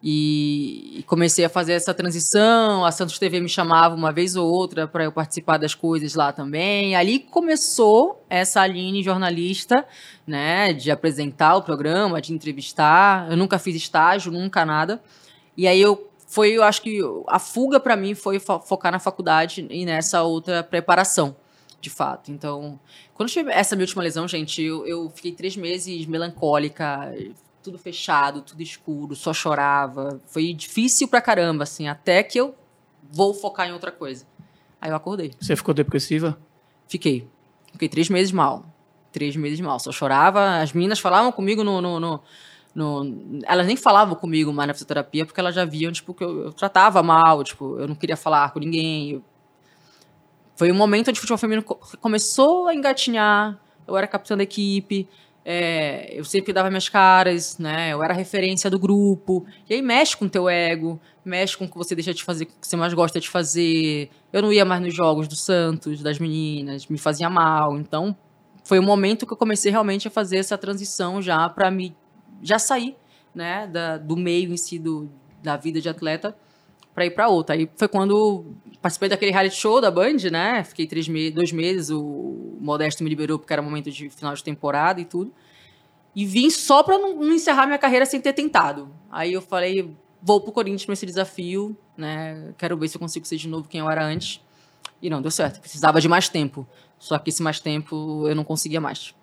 E, comecei a fazer essa transição. A Santos TV me chamava uma vez ou outra para eu participar das coisas lá também. Ali começou essa Aline jornalista, né, de apresentar o programa, de entrevistar. Eu nunca fiz estágio, nunca nada. E aí eu foi, eu acho que a fuga para mim foi fo focar na faculdade e nessa outra preparação, de fato. Então, quando tive essa minha última lesão, gente, eu, eu fiquei três meses melancólica, tudo fechado, tudo escuro, só chorava. Foi difícil pra caramba, assim, até que eu vou focar em outra coisa. Aí eu acordei. Você ficou depressiva? Fiquei. Fiquei três meses mal. Três meses mal. Só chorava. As meninas falavam comigo no, no, no no, elas nem falavam comigo mais na fisioterapia porque elas já viam tipo que eu, eu tratava mal, tipo, eu não queria falar com ninguém. Eu... Foi um momento onde o futebol feminino começou a engatinhar. Eu era capitã da equipe, é, eu sempre dava minhas caras, né? Eu era referência do grupo. E aí mexe com o teu ego, mexe com o que você deixa de fazer, o que você mais gosta de fazer. Eu não ia mais nos jogos do Santos, das meninas, me fazia mal. Então, foi o momento que eu comecei realmente a fazer essa transição já para me já sair, né, da, do meio em si do, da vida de atleta para ir para outra. Aí foi quando participei daquele reality show da Band, né? Fiquei três meses, dois meses, o Modesto me liberou porque era momento de final de temporada e tudo. E vim só para não, não, encerrar minha carreira sem ter tentado. Aí eu falei, vou pro Corinthians para esse desafio, né? Quero ver se eu consigo ser de novo quem eu era antes. E não deu certo. Precisava de mais tempo. Só que esse mais tempo eu não conseguia mais.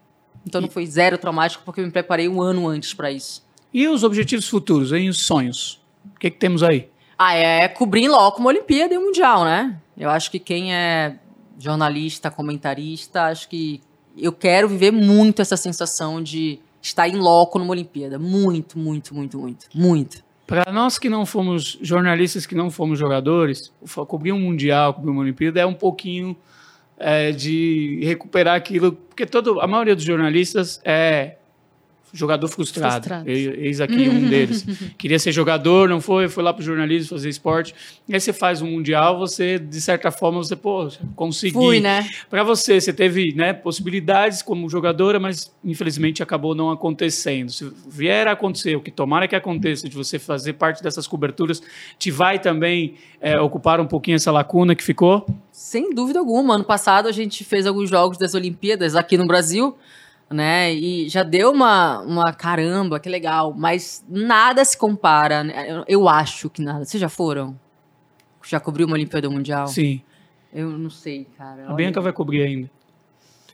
Então não foi zero traumático porque eu me preparei um ano antes para isso. E os objetivos futuros, hein? Os sonhos? O que, que temos aí? Ah, é cobrir logo uma Olimpíada e um Mundial, né? Eu acho que quem é jornalista, comentarista, acho que eu quero viver muito essa sensação de estar em loco numa Olimpíada. Muito, muito, muito, muito. Muito. Para nós que não fomos jornalistas, que não fomos jogadores, cobrir um Mundial, cobrir uma Olimpíada é um pouquinho é, de recuperar aquilo, porque todo, a maioria dos jornalistas é jogador frustrado. frustrado. Eis aqui um deles. Queria ser jogador, não foi, foi lá para o jornalismo fazer esporte. E aí você faz um mundial, você, de certa forma, você, pô, consegui. Fui, né? Para você, você teve né, possibilidades como jogadora, mas infelizmente acabou não acontecendo. Se vier a acontecer, o que tomara que aconteça, de você fazer parte dessas coberturas, te vai também é, ocupar um pouquinho essa lacuna que ficou? Sem dúvida alguma. Ano passado a gente fez alguns jogos das Olimpíadas aqui no Brasil né? E já deu uma, uma caramba, que legal. Mas nada se compara. Né? Eu, eu acho que nada. Vocês já foram? Já cobriu uma Olimpíada Mundial? Sim. Eu não sei, cara. A Olha. Bianca vai cobrir ainda.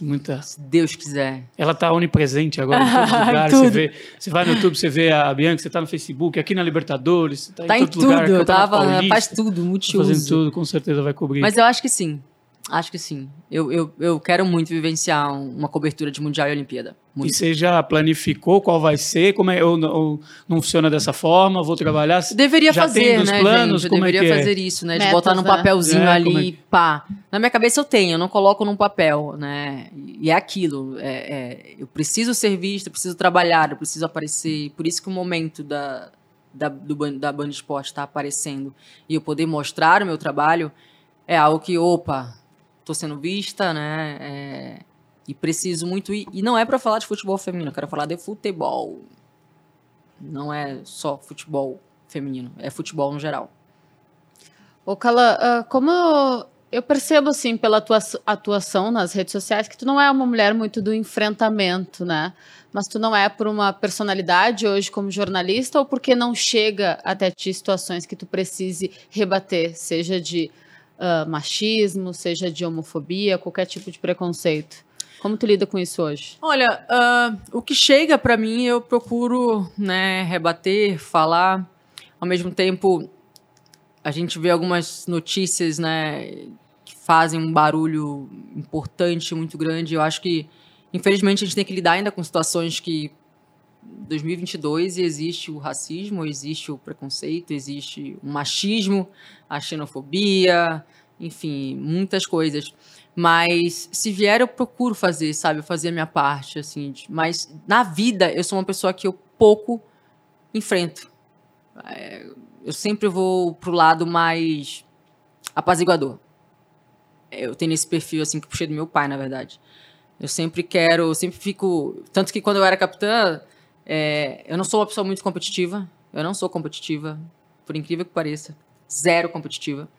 Muita... Se Deus quiser. Ela está onipresente agora em todos os lugares. você, vê, você vai no YouTube, você vê a Bianca, você está no Facebook, aqui na Libertadores, você tá, tá em, em todo tudo, lugar. Tava, faz tudo, multiuso. Fazendo tudo, com certeza vai cobrir. Mas eu acho que sim. Acho que sim. Eu, eu, eu quero muito vivenciar uma cobertura de Mundial e Olimpíada. Muito. E você já planificou qual vai ser? Como é, ou, ou não funciona dessa forma? Vou trabalhar? Deveria já fazer, tem né, planos? Gente? Eu deveria é fazer é? isso, né? Metas, de botar num né? papelzinho é, ali, é? pá. Na minha cabeça eu tenho, eu não coloco num papel, né? E é aquilo. É, é, eu preciso ser vista, eu preciso trabalhar, eu preciso aparecer. Por isso que o momento da, da, do, da Band Esporte está aparecendo e eu poder mostrar o meu trabalho é algo que, opa, estou sendo vista, né? É, e preciso muito ir. E não é para falar de futebol feminino, eu quero falar de futebol. Não é só futebol feminino, é futebol no geral. Ô, Cala, uh, como eu percebo, assim, pela tua atuação nas redes sociais, que tu não é uma mulher muito do enfrentamento, né? Mas tu não é por uma personalidade hoje como jornalista ou porque não chega até ti situações que tu precise rebater, seja de uh, machismo, seja de homofobia, qualquer tipo de preconceito. Como tu lida com isso hoje? Olha, uh, o que chega para mim eu procuro né, rebater, falar. Ao mesmo tempo, a gente vê algumas notícias, né, que fazem um barulho importante, muito grande. Eu acho que, infelizmente, a gente tem que lidar ainda com situações que 2022 existe o racismo, existe o preconceito, existe o machismo, a xenofobia, enfim, muitas coisas. Mas se vier, eu procuro fazer, sabe? Fazer a minha parte, assim. Mas na vida, eu sou uma pessoa que eu pouco enfrento. É, eu sempre vou pro lado mais apaziguador. Eu tenho esse perfil, assim, que puxei do meu pai, na verdade. Eu sempre quero, eu sempre fico. Tanto que quando eu era capitã, é, eu não sou uma pessoa muito competitiva. Eu não sou competitiva, por incrível que pareça. Zero competitiva.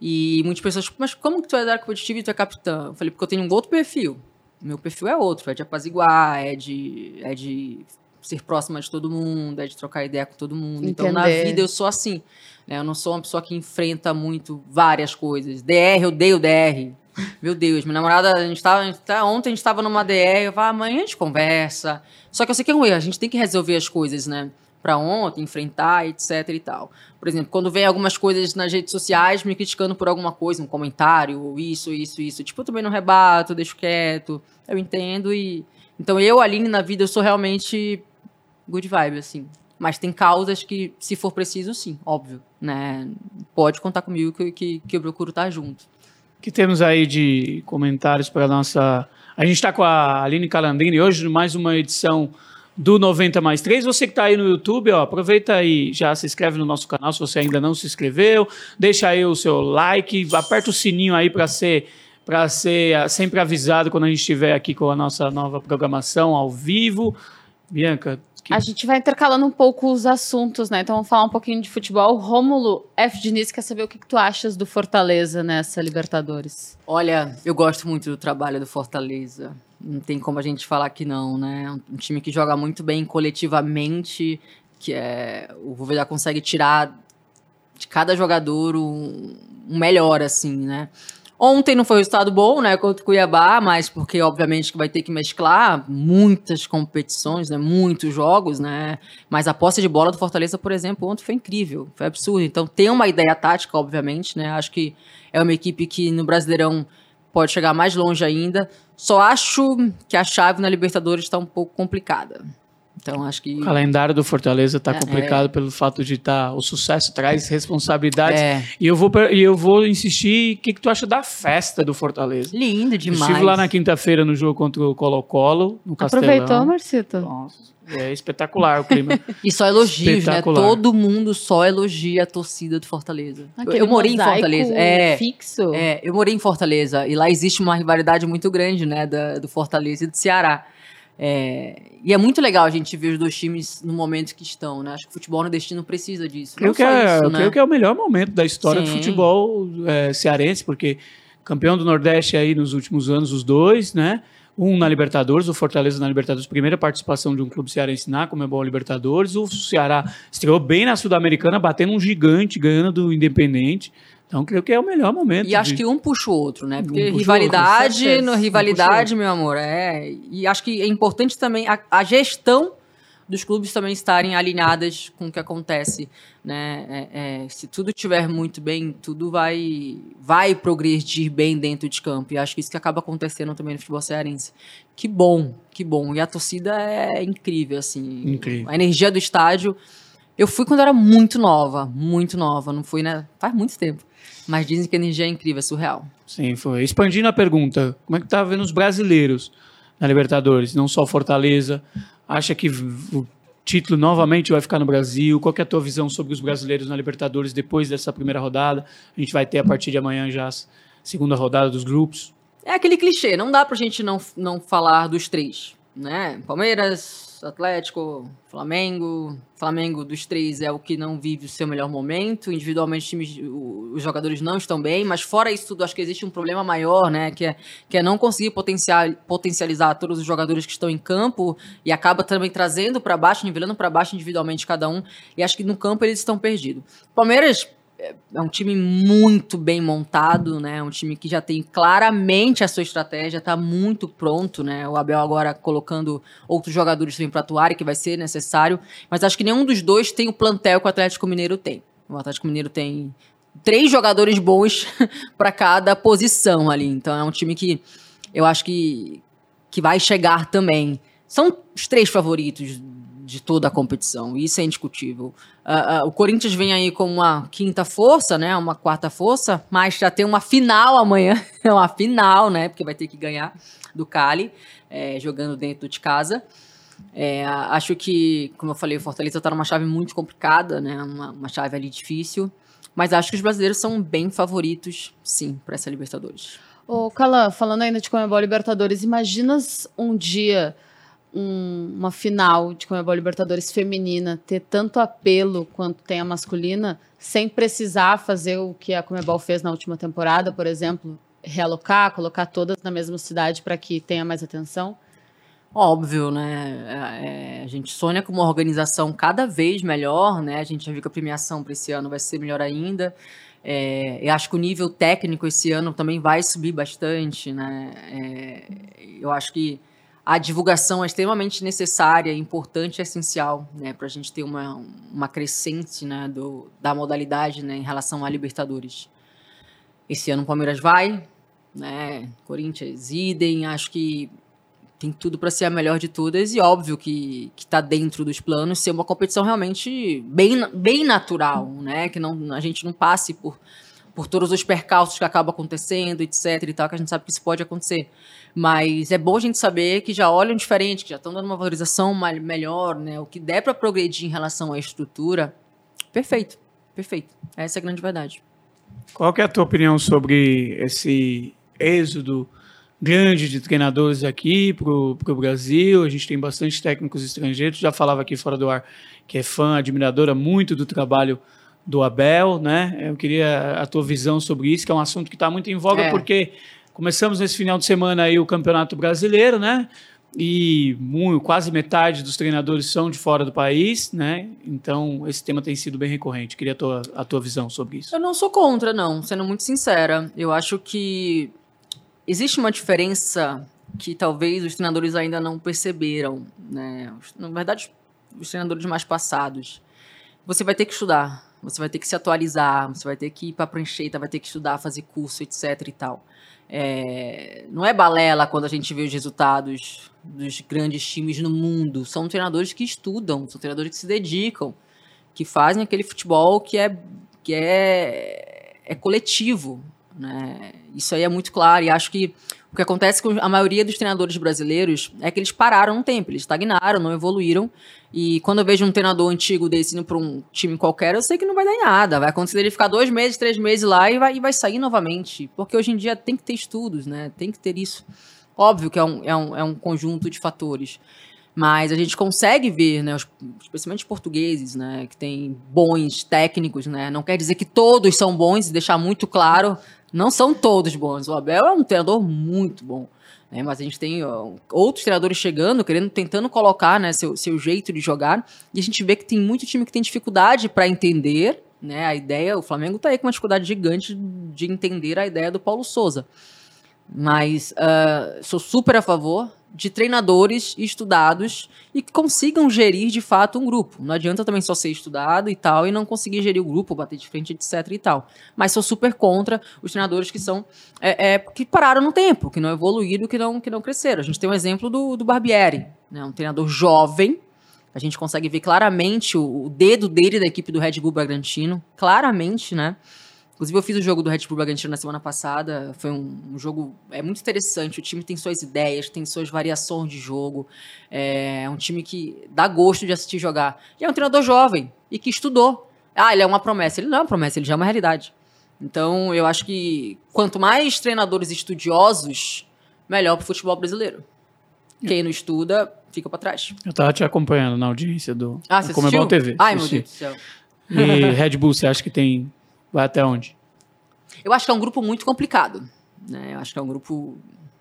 E muitas pessoas, mas como que tu é zero competitivo e tu é capitã? Eu falei, porque eu tenho um outro perfil. Meu perfil é outro, é de apaziguar, é de, é de ser próxima de todo mundo, é de trocar ideia com todo mundo. Entender. Então, na vida, eu sou assim. Né? Eu não sou uma pessoa que enfrenta muito várias coisas. DR, eu odeio DR. Meu Deus, minha namorada, a gente tava, tá, ontem a gente estava numa DR, eu falei, amanhã a gente conversa. Só que eu sei que é um erro, a gente tem que resolver as coisas, né? Para ontem, enfrentar, etc e tal. Por exemplo, quando vem algumas coisas nas redes sociais me criticando por alguma coisa, um comentário, isso, isso, isso. Tipo, eu também não rebato, deixo quieto. Eu entendo e. Então eu, Aline, na vida, eu sou realmente good vibe, assim. Mas tem causas que, se for preciso, sim, óbvio. Né? Pode contar comigo que, que, que eu procuro estar junto. Que temos aí de comentários para a nossa. A gente está com a Aline Calandrini hoje, mais uma edição do 90 mais 3. Você que está aí no YouTube, ó, aproveita aí, já se inscreve no nosso canal se você ainda não se inscreveu. Deixa aí o seu like, aperta o sininho aí para ser para ser ah, sempre avisado quando a gente estiver aqui com a nossa nova programação ao vivo. Bianca, que... A gente vai intercalando um pouco os assuntos, né? Então vamos falar um pouquinho de futebol. Rômulo F. Diniz quer saber o que, que tu achas do Fortaleza nessa Libertadores. Olha, eu gosto muito do trabalho do Fortaleza. Não tem como a gente falar que não, né? Um time que joga muito bem coletivamente, que é o Voveda consegue tirar de cada jogador um, um melhor, assim, né? Ontem não foi um resultado bom, né, contra o Cuiabá, mas porque obviamente que vai ter que mesclar muitas competições, né, muitos jogos, né? Mas a posse de bola do Fortaleza, por exemplo, ontem foi incrível, foi absurdo. Então tem uma ideia tática, obviamente, né? Acho que é uma equipe que no Brasileirão pode chegar mais longe ainda. Só acho que a chave na Libertadores está um pouco complicada. Então acho que. O calendário do Fortaleza está é, complicado é. pelo fato de estar. Tá, o sucesso traz responsabilidades. É. E eu vou, e eu vou insistir. O que, que tu acha da festa do Fortaleza? Lindo demais. Eu estive lá na quinta-feira no jogo contra o Colo-Colo, no Castelão. Aproveitou, Marcito? Nossa. É espetacular o clima. e só elogios, né? Todo mundo só elogia a torcida do Fortaleza. Aquele eu, eu morei em Fortaleza. É, fixo. É, eu morei em Fortaleza e lá existe uma rivalidade muito grande, né, da, do Fortaleza e do Ceará. É, e é muito legal a gente ver os dois times no momento que estão, né? Acho que o futebol nordestino precisa disso. Creio, que é, isso, né? creio que é o melhor momento da história Sim. do futebol é, cearense, porque campeão do Nordeste aí nos últimos anos, os dois, né? Um na Libertadores, o Fortaleza na Libertadores, primeira participação de um clube cearense na Comebol Libertadores. O Ceará estreou bem na Sul-Americana, batendo um gigante, ganhando do Independente. Então, creio que é o melhor momento. E de... acho que um puxa o outro, né? Porque um rivalidade, outro, no, rivalidade, um meu amor, é. E acho que é importante também a, a, gestão dos clubes também estarem alinhadas com o que acontece, né? É, é, se tudo estiver muito bem, tudo vai vai progredir bem dentro de campo. E acho que isso que acaba acontecendo também no futebol cearense. Que bom, que bom. E a torcida é incrível, assim. Incrível. A energia do estádio. Eu fui quando era muito nova, muito nova. Não fui, né? Faz muito tempo. Mas dizem que a energia é incrível, é surreal. Sim, foi. Expandindo a pergunta, como é que tá vendo os brasileiros na Libertadores? Não só Fortaleza. Acha que o título novamente vai ficar no Brasil? Qual é a tua visão sobre os brasileiros na Libertadores depois dessa primeira rodada? A gente vai ter a partir de amanhã já a segunda rodada dos grupos. É aquele clichê, não dá pra gente não, não falar dos três, né? Palmeiras, Atlético, Flamengo. Flamengo dos três é o que não vive o seu melhor momento. Individualmente, times, os jogadores não estão bem, mas fora isso tudo, acho que existe um problema maior, né? Que é, que é não conseguir potencial, potencializar todos os jogadores que estão em campo e acaba também trazendo para baixo, nivelando para baixo individualmente cada um. E acho que no campo eles estão perdidos. Palmeiras é um time muito bem montado, né? Um time que já tem claramente a sua estratégia, está muito pronto, né? O Abel agora colocando outros jogadores também para atuar, que vai ser necessário. Mas acho que nenhum dos dois tem o plantel que o Atlético Mineiro tem. O Atlético Mineiro tem três jogadores bons para cada posição ali. Então é um time que eu acho que, que vai chegar também. São os três favoritos de toda a competição, isso é indiscutível. Uh, uh, o Corinthians vem aí com uma quinta força, né, uma quarta força, mas já tem uma final amanhã, uma final, né, porque vai ter que ganhar do Cali, é, jogando dentro de casa. É, acho que, como eu falei, o Fortaleza está numa chave muito complicada, né, uma, uma chave ali difícil, mas acho que os brasileiros são bem favoritos, sim, para essa Libertadores. Ô, Calan, falando ainda de Comebol Libertadores, imaginas um dia um, uma final de Comebol Libertadores feminina ter tanto apelo quanto tem a masculina, sem precisar fazer o que a Comebol fez na última temporada, por exemplo, realocar, colocar todas na mesma cidade para que tenha mais atenção? Óbvio, né? É, é, a gente sonha com uma organização cada vez melhor, né? A gente já viu que a premiação para esse ano vai ser melhor ainda. É, eu acho que o nível técnico esse ano também vai subir bastante, né? É, eu acho que a divulgação é extremamente necessária, importante e essencial né, para a gente ter uma, uma crescente né, do, da modalidade né, em relação a Libertadores. Esse ano o Palmeiras vai, né, Corinthians idem, acho que tem tudo para ser a melhor de todas e óbvio que está dentro dos planos ser uma competição realmente bem, bem natural, né, que não, a gente não passe por, por todos os percalços que acabam acontecendo, etc e tal, que a gente sabe que isso pode acontecer. Mas é bom a gente saber que já olham diferente, que já estão dando uma valorização melhor, né? O que der para progredir em relação à estrutura, perfeito, perfeito. Essa é a grande verdade. Qual é a tua opinião sobre esse êxodo grande de treinadores aqui para o Brasil? A gente tem bastante técnicos estrangeiros. Já falava aqui fora do ar que é fã, admiradora muito do trabalho do Abel, né? Eu queria a tua visão sobre isso, que é um assunto que está muito em voga, é. porque Começamos nesse final de semana aí o Campeonato Brasileiro, né? E muito, quase metade dos treinadores são de fora do país, né? Então esse tema tem sido bem recorrente. Queria a tua, a tua visão sobre isso. Eu não sou contra, não, sendo muito sincera. Eu acho que existe uma diferença que talvez os treinadores ainda não perceberam, né? Na verdade, os treinadores mais passados. Você vai ter que estudar, você vai ter que se atualizar, você vai ter que ir para prancheta, vai ter que estudar, fazer curso, etc e tal. É, não é balela quando a gente vê os resultados dos grandes times no mundo. São treinadores que estudam, são treinadores que se dedicam, que fazem aquele futebol que é, que é, é coletivo. Né? Isso aí é muito claro. E acho que o que acontece com a maioria dos treinadores brasileiros é que eles pararam um tempo, eles estagnaram, não evoluíram. E quando eu vejo um treinador antigo desse indo para um time qualquer, eu sei que não vai dar em nada. Vai acontecer ele ficar dois meses, três meses lá e vai, e vai sair novamente. Porque hoje em dia tem que ter estudos, né? Tem que ter isso. Óbvio que é um, é um, é um conjunto de fatores. Mas a gente consegue ver, né, os, especialmente os portugueses, né, que tem bons técnicos, né, não quer dizer que todos são bons, deixar muito claro, não são todos bons. O Abel é um treinador muito bom. Né? Mas a gente tem ó, outros treinadores chegando, querendo, tentando colocar né, seu, seu jeito de jogar. E a gente vê que tem muito time que tem dificuldade para entender né, a ideia. O Flamengo está aí com uma dificuldade gigante de entender a ideia do Paulo Souza. Mas uh, sou super a favor de treinadores estudados e que consigam gerir de fato um grupo. Não adianta também só ser estudado e tal e não conseguir gerir o grupo, bater de frente, etc e tal. Mas sou super contra os treinadores que são é, é, que pararam no tempo, que não evoluíram, que não que não cresceram. A gente tem um exemplo do, do Barbieri, né? um treinador jovem. A gente consegue ver claramente o, o dedo dele da equipe do Red Bull Bragantino, claramente, né? Inclusive, eu fiz o jogo do Red Bull Bragantino na semana passada. Foi um, um, jogo é muito interessante. O time tem suas ideias, tem suas variações de jogo. É um time que dá gosto de assistir jogar. E é um treinador jovem e que estudou. Ah, ele é uma promessa. Ele não é uma promessa, ele já é uma realidade. Então, eu acho que quanto mais treinadores estudiosos, melhor para o futebol brasileiro. Quem não estuda, fica para trás. Eu tava te acompanhando na audiência do ah, você Comebol TV. Ai, meu Deus do céu. E Red Bull, você acha que tem Vai até onde? Eu acho que é um grupo muito complicado. Né? Eu acho que é um grupo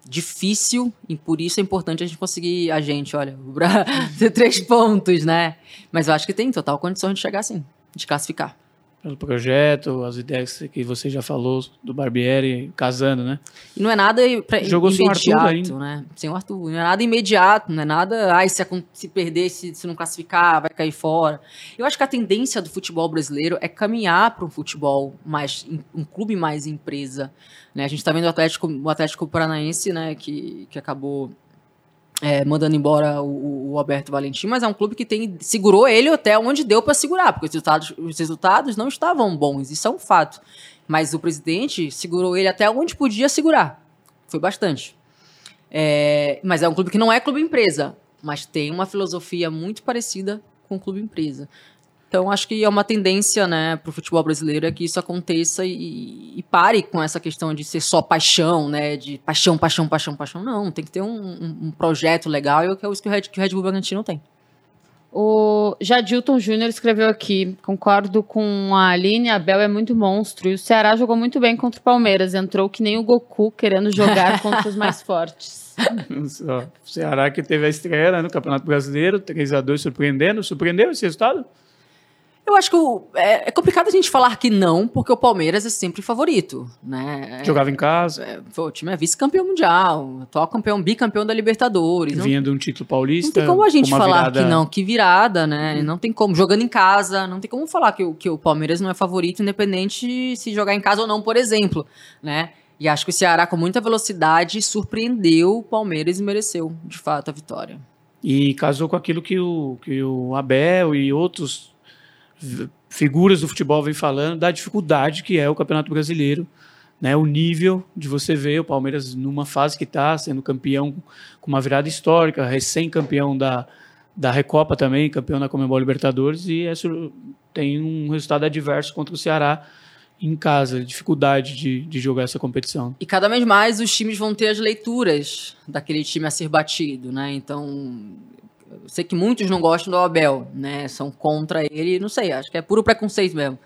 difícil e por isso é importante a gente conseguir a gente, olha, ter três pontos, né? Mas eu acho que tem total condição de chegar assim, de classificar. Pelo projeto, as ideias que você já falou do Barbieri casando, né? E não é nada pra, Jogou sem o Arthur imediato, ainda. né? Sem o Arthur. Não é nada imediato, não é nada. Ai, se, se perder, se, se não classificar, vai cair fora. Eu acho que a tendência do futebol brasileiro é caminhar para um futebol mais. um clube mais empresa. Né? A gente está vendo o Atlético, o Atlético Paranaense, né, que, que acabou é, mandando embora o, o Alberto Valentim, mas é um clube que tem segurou ele até onde deu para segurar, porque os resultados, os resultados não estavam bons, isso é um fato. Mas o presidente segurou ele até onde podia segurar. Foi bastante. É, mas é um clube que não é clube empresa, mas tem uma filosofia muito parecida com o clube empresa. Então, acho que é uma tendência né, para o futebol brasileiro é que isso aconteça e, e pare com essa questão de ser só paixão, né? De paixão, paixão, paixão, paixão. Não, tem que ter um, um- um projeto legal e que é isso que o Red, que o Red Bull Bragantino tem. O Jadilton Júnior escreveu aqui: concordo com a Aline, a Bel é muito monstro. E o Ceará jogou muito bem contra o Palmeiras. Entrou que nem o Goku querendo jogar contra os mais fortes. O Ceará que teve a estreia né, no Campeonato Brasileiro, 3x2 surpreendendo. Surpreendeu esse resultado? Eu acho que o- é, é complicado a gente falar que não, porque o Palmeiras é sempre favorito, né? É- Jogava em casa, é, o time é vice-campeão mundial, atual campeão, bicampeão da Libertadores. Não vinha de um título paulista. Não tem como a gente com falar virada- que não, que virada, né? Não tem como. Jogando em casa, não tem como falar que, o- que o Palmeiras não é favorito, independente se jogar em casa ou não, por exemplo, né? E acho que o Ceará, com muita velocidade, surpreendeu o Palmeiras e mereceu, de fato, a vitória. E casou com aquilo que o, que o Abel e outros figuras do futebol vêm falando, da dificuldade que é o Campeonato Brasileiro. Né, o nível de você ver o Palmeiras numa fase que está sendo campeão com uma virada histórica, recém-campeão da, da Recopa também, campeão da Comembol Libertadores, e tem um resultado adverso contra o Ceará em casa, dificuldade de, de jogar essa competição. E cada vez mais os times vão ter as leituras daquele time a ser batido, né? Então, sei que muitos não gostam do Abel, né? São contra ele, não sei, acho que é puro preconceito mesmo.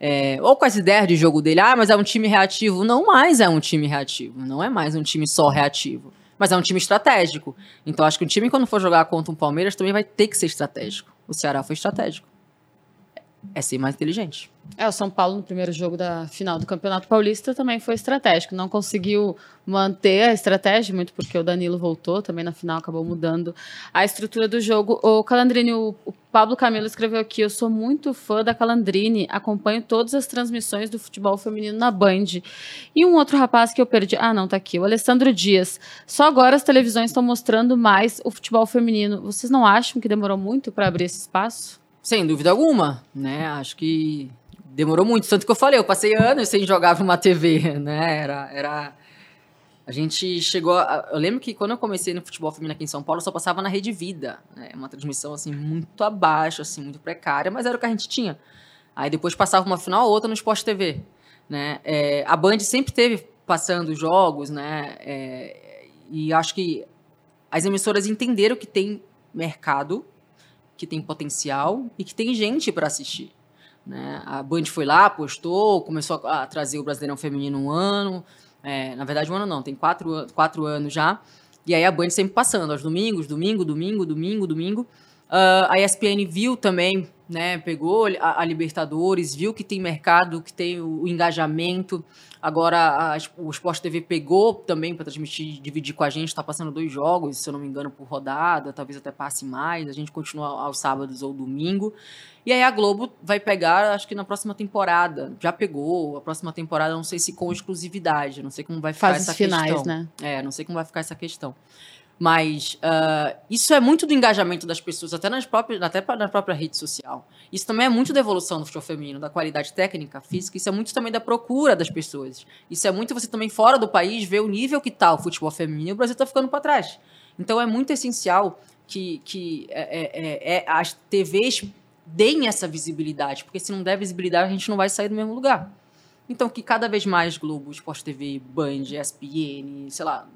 É, ou com as ideias de jogo dele, ah, mas é um time reativo. Não mais é um time reativo, não é mais um time só reativo. Mas é um time estratégico. Então acho que o time, quando for jogar contra um Palmeiras, também vai ter que ser estratégico. O Ceará foi estratégico. É ser mais inteligente. É, o São Paulo, no primeiro jogo da final do Campeonato Paulista, também foi estratégico. Não conseguiu manter a estratégia, muito porque o Danilo voltou, também na final acabou mudando a estrutura do jogo. O Calandrini, o, o Pablo Camilo escreveu aqui: Eu sou muito fã da Calandrini, acompanho todas as transmissões do futebol feminino na Band. E um outro rapaz que eu perdi. Ah, não, tá aqui. O Alessandro Dias. Só agora as televisões estão mostrando mais o futebol feminino. Vocês não acham que demorou muito para abrir esse espaço? Sem dúvida alguma, né? Acho que demorou muito. Tanto que eu falei, eu passei anos sem jogar numa TV, né? Era, era... A gente chegou... A... Eu lembro que quando eu comecei no futebol feminino aqui em São Paulo, só passava na Rede Vida, né? Uma transmissão, assim, muito abaixo, assim, muito precária, mas era o que a gente tinha. Aí depois passava uma final ou outra no Sport TV, né? É, a Band sempre teve passando jogos, né? É, e acho que as emissoras entenderam que tem mercado, que tem potencial e que tem gente para assistir. Né? A Band foi lá, postou, começou a, trazer o Brasileirão Feminino um ano. É, na verdade, um ano não, tem quatro, quatro anos já. E aí a Band sempre passando, aos domingos, domingo, domingo, domingo, domingo. Ah, a ESPN viu também, né, pegou a, a Libertadores, viu que tem mercado, que tem o, o engajamento. Agora a- o Sport TV pegou também para transmitir, dividir com a gente, está passando dois jogos, se eu não me engano, por rodada, talvez até passe mais. A gente continua aos sábados ou domingo. E aí a Globo vai pegar, acho que na próxima temporada. Já pegou, a próxima temporada, não sei se com exclusividade, não sei como vai ficar Fases essa finais, questão. né? É, não sei como vai ficar essa questão. Mas ah, isso é muito do engajamento das pessoas, até, nas próprias, até na própria rede social. Isso também é muito da evolução do futebol feminino, da qualidade técnica, física. Isso é muito também da procura das pessoas. Isso é muito você também fora do país ver o nível que está o futebol feminino e o Brasil está ficando para trás. Então é muito essencial que, que é, é, é, as TVs deem essa visibilidade, porque se não der visibilidade, a gente não vai sair do mesmo lugar. Então, que cada vez mais Globo, Sport TV, Band, ESPN, sei lá,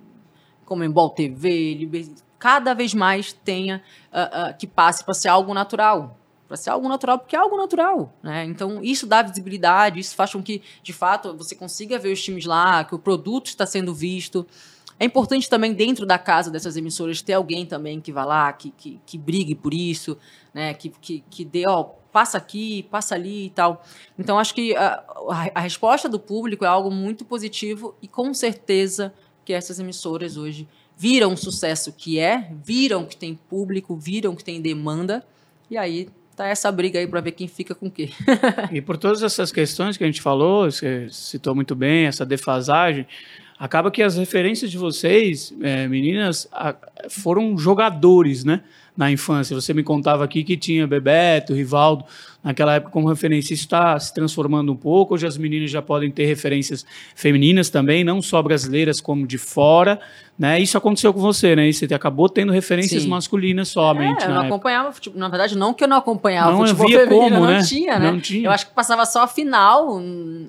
Comembol TV, Liber... cada vez mais tenha ah, ah, que passe para ser algo natural. Para ser algo natural, porque é algo natural. Né? Então, isso dá visibilidade, isso faz com que, de fato, você consiga ver os times lá, que o produto está sendo visto. É importante também, dentro da casa dessas emissoras, ter alguém também que vá lá, que, que, que brigue por isso, né? que, que, que dê, ó, passa aqui, passa ali e tal. Então, acho que a, a, a resposta do público é algo muito positivo e com certeza que essas emissoras hoje viram o sucesso que é, viram que tem público, viram que tem demanda, e aí tá essa briga aí para ver quem fica com o quê. e por todas essas questões que a gente falou, você citou muito bem, essa defasagem, acaba que as referências de vocês, é, meninas, foram jogadores, né? Na infância. Você me contava aqui que tinha Bebeto, Rivaldo, naquela época como referência. Isso está se transformando um pouco. Hoje as meninas já podem ter referências femininas também, não só brasileiras como de fora. Né? Isso aconteceu com você, né? Você acabou tendo referências Sim. masculinas somente. É, eu não época. acompanhava futebol. Na verdade, não que eu não acompanhava não futebol havia feminino, como, não né? tinha, né? Não tinha. Eu acho que passava só a final,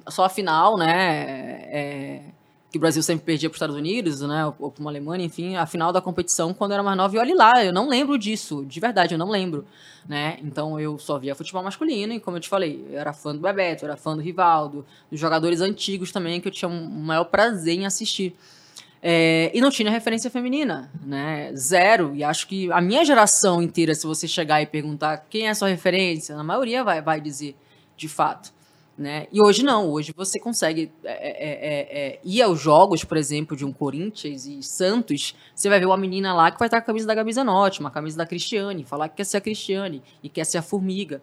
só a final, né? É que o Brasil sempre perdia para os Estados Unidos, né, ou para uma Alemanha, enfim, a final da competição quando eu era mais nova. E olhe lá, eu não lembro disso, de verdade, eu não lembro, né? Então eu só via futebol masculino e como eu te falei, eu era fã do Bebeto, eu era fã do Rivaldo, dos jogadores antigos também que eu tinha um maior prazer em assistir. É, e não tinha referência feminina, né? Zero. E acho que a minha geração inteira, se você chegar e perguntar quem é a sua referência, a maioria vai, vai dizer, de fato. Né? E hoje não, hoje você consegue é, é, é, é, ir aos jogos, por exemplo, de um Corinthians e Santos, você vai ver uma menina lá que vai estar com a camisa da Camisa Norte, uma camisa da Cristiane, falar que quer ser a Cristiane e quer ser a Formiga.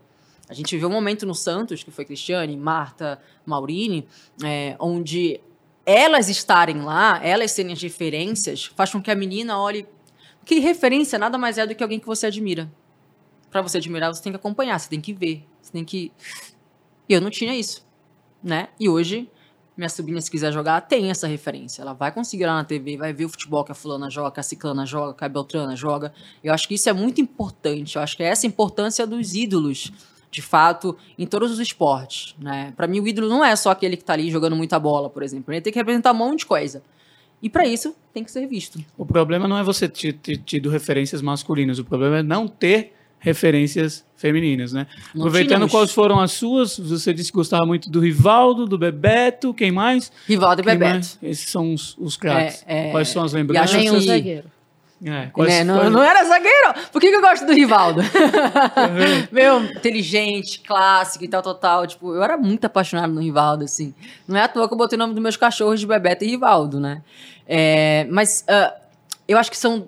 A gente viveu um momento no Santos, que foi Cristiane, Marta, Maurini, é, onde elas estarem lá, elas serem as referências, faz com que a menina olhe. Que referência nada mais é do que alguém que você admira. Para você admirar, você tem que acompanhar, você tem que ver, você tem que e eu não tinha isso, né? E hoje, minha sobrinha, se quiser jogar, tem essa referência. Ela vai conseguir lá na TV, vai ver o futebol que a fulana joga, que a ciclana joga, que a beltrana joga. Eu acho que isso é muito importante. Eu acho que é essa importância dos ídolos, de fato, em todos os esportes, né? Para mim, o ídolo não é só aquele que tá ali jogando muita bola, por exemplo. Ele tem que representar um monte de coisa. E para isso, tem que ser visto. O problema não é você ter tido referências masculinas, o problema é não ter referências femininas, né? Não Aproveitando tínhamos. quais foram as suas, você disse que gostava muito do Rivaldo, do Bebeto, quem mais? Rivaldo e quem Bebeto. Mais? Esses são os, os craques. É, é... Quais são as lembranças? E um zagueiro. É, né? não, não, era zagueiro. Por que, que eu gosto do Rivaldo? Meu, inteligente, clássico e tal, total. Tipo, eu era muito apaixonado no Rivaldo, assim. Não é à toa que eu botei o nome dos meus cachorros de Bebeto e Rivaldo, né? É, mas uh, eu acho que são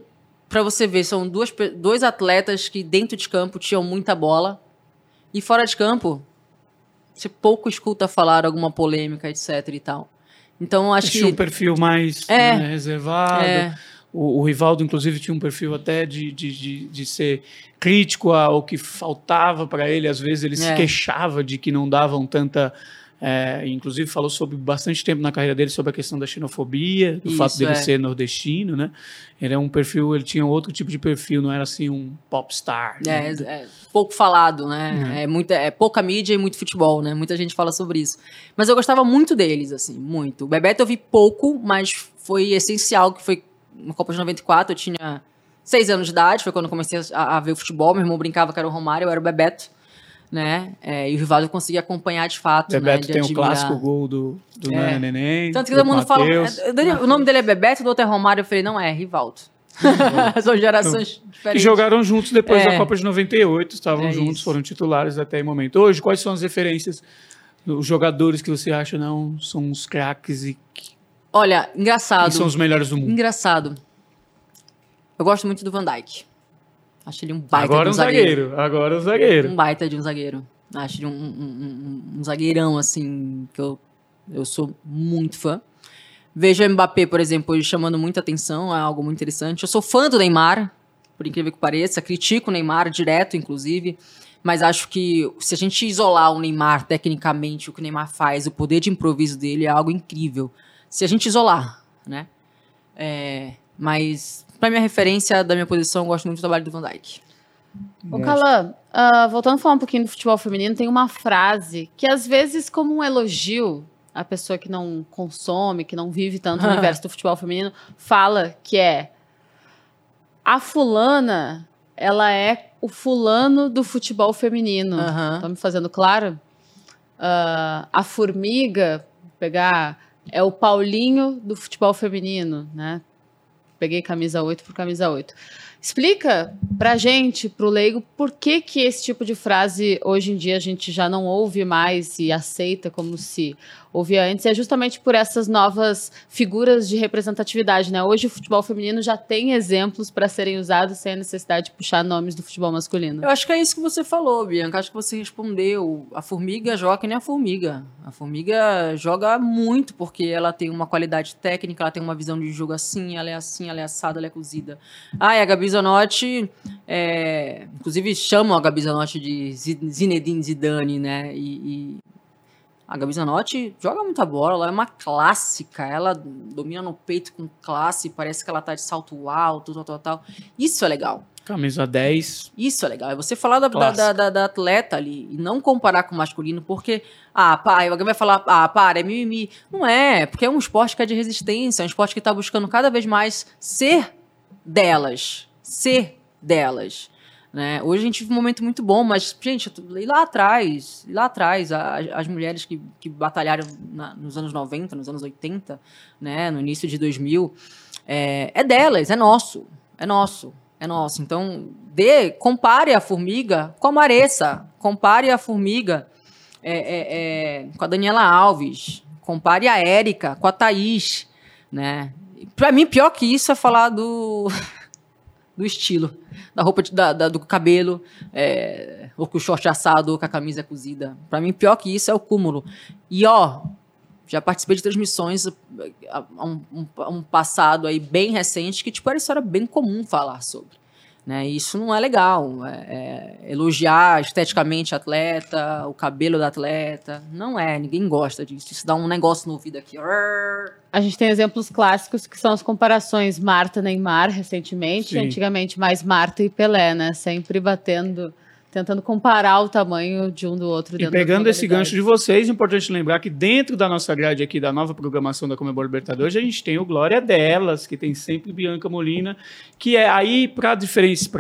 para você ver, são duas, dois atletas que dentro de campo tinham muita bola e fora de campo você pouco escuta falar alguma polêmica, etc e tal. Então acho tinha que tinha um perfil mais é, né, reservado. É. O, o, Rivaldo, inclusive, tinha um perfil até de, de, de, de ser crítico ao que faltava para ele. Às vezes ele é. se queixava de que não davam tanta é, inclusive falou sobre bastante tempo na carreira dele sobre a questão da xenofobia, do Isso, fato dele é. ser nordestino, né? Ele é um perfil, ele tinha outro tipo de perfil, não era assim um popstar. É, né? é pouco falado, né? É. é muita, é pouca mídia e muito futebol, né? Muita gente fala sobre isso. Mas eu gostava muito deles, assim, muito. O Bebeto eu vi pouco, mas foi essencial, que foi na Copa de 94, eu tinha seis anos de idade, foi quando eu comecei a, a ver o futebol, meu irmão brincava que era o Romário, eu era o Bebeto né? É, e o Rivaldo conseguia acompanhar de fato. Bebeto né, tem o clássico gol do, do é. Neném. Tanto que todo mundo Mateus. fala. É, o nome dele é Bebeto, do outro é Romário. Eu falei, não é, Rivaldo. São gerações diferentes. Que jogaram juntos depois é. da Copa de 98, estavam é juntos, isso. foram titulares até o momento. Hoje, quais são as referências dos jogadores que você acha não são os craques e Olha, engraçado. são os melhores do mundo. Engraçado. Eu gosto muito do Van Dijk. Acho ele um baita Agora de um, um zagueiro. zagueiro. Agora um zagueiro. Um baita de um zagueiro. Acho ele um, um, um, zagueirão, assim, que eu, eu sou muito fã. Vejo o Mbappé, por exemplo, chamando muita atenção, é algo muito interessante. Eu sou fã do Neymar, por incrível que pareça. Critico o Neymar direto, inclusive. Mas acho que se a gente isolar o Neymar tecnicamente, o que o Neymar faz, o poder de improviso dele é algo incrível. Se a gente isolar, né? É, mas para minha referência da minha posição, eu gosto muito do trabalho do Van Dijk. O Calan, uh, voltando a falar um pouquinho do futebol feminino, tem uma frase que às vezes como um elogio a pessoa que não consome, que não vive tanto no universo do futebol feminino, fala que é a fulana, ela é o fulano do futebol feminino. Uhum. Tá me fazendo claro? Uh, a formiga, pegar, é o Paulinho do futebol feminino, né? Peguei camisa 8 por camisa 8. Explica pra gente, pro leigo, por que que esse tipo de frase hoje em dia a gente já não ouve mais e aceita como se ouvia antes. É justamente por essas novas figuras de representatividade, né? Hoje o futebol feminino já tem exemplos para serem usados sem a necessidade de puxar nomes do futebol masculino. Eu acho que é isso que você falou, Bianca. Acho que você respondeu. A formiga joga que nem a formiga. A formiga joga muito porque ela tem uma qualidade técnica, ela tem uma visão de jogo assim, ela é assim, ela é assada, ela é cozida. Ah, e a Gabi Zanotti, é... inclusive chamam a Gabi Zanotti de Zinedine Zidane, né? E, e a Gabi Zanotti joga muita bola, ela é uma clássica, ela domina no peito com classe, parece que ela tá de salto alto, tal, tal, tal. Isso é legal. Camisa 10. Isso é legal. É você falar da, da, da, da, atleta ali e não comparar com o masculino, porque, ah, pá, alguém vai falar, ah, para, é mimimi. Não é, porque é um esporte que é de resistência, é um esporte que tá buscando cada vez mais ser delas. Ser delas. Né? Hoje a gente vive um momento muito bom, mas, gente, lá atrás, lá atrás, a, as mulheres que, que batalharam na, nos anos 90, nos anos 80, né, no início de 2000, é, é delas, é nosso, é nosso, é nosso. Então, dê, compare a formiga com a Maressa, compare a formiga é, é, é, com a Daniela Alves, compare a Érica com a Thaís, né? Para mim, pior que isso é falar do, do estilo da roupa, de, da, da, do cabelo, é, ou com o short assado, ou com a camisa cozida. Para mim, pior que isso é o cúmulo. E, ó, já participei de transmissões a, um, um, um, passado aí bem recente que, tipo, era história bem comum falar sobre. Né? isso não é legal. É, é, elogiar esteticamente a atleta, o cabelo da atleta. Não é, ninguém gosta disso. Isso dá um negócio no ouvido aqui. A gente tem exemplos clássicos que são as comparações Marta-Neymar recentemente, Sim. antigamente mais Marta e Pelé, né? Sempre batendo tentando comparar o tamanho de um do outro. E pegando esse gancho de vocês, é importante lembrar que dentro da nossa grade aqui, da nova programação da Comebol Libertadores, a gente tem o Glória Delas, que tem sempre Bianca Molina, que é aí, para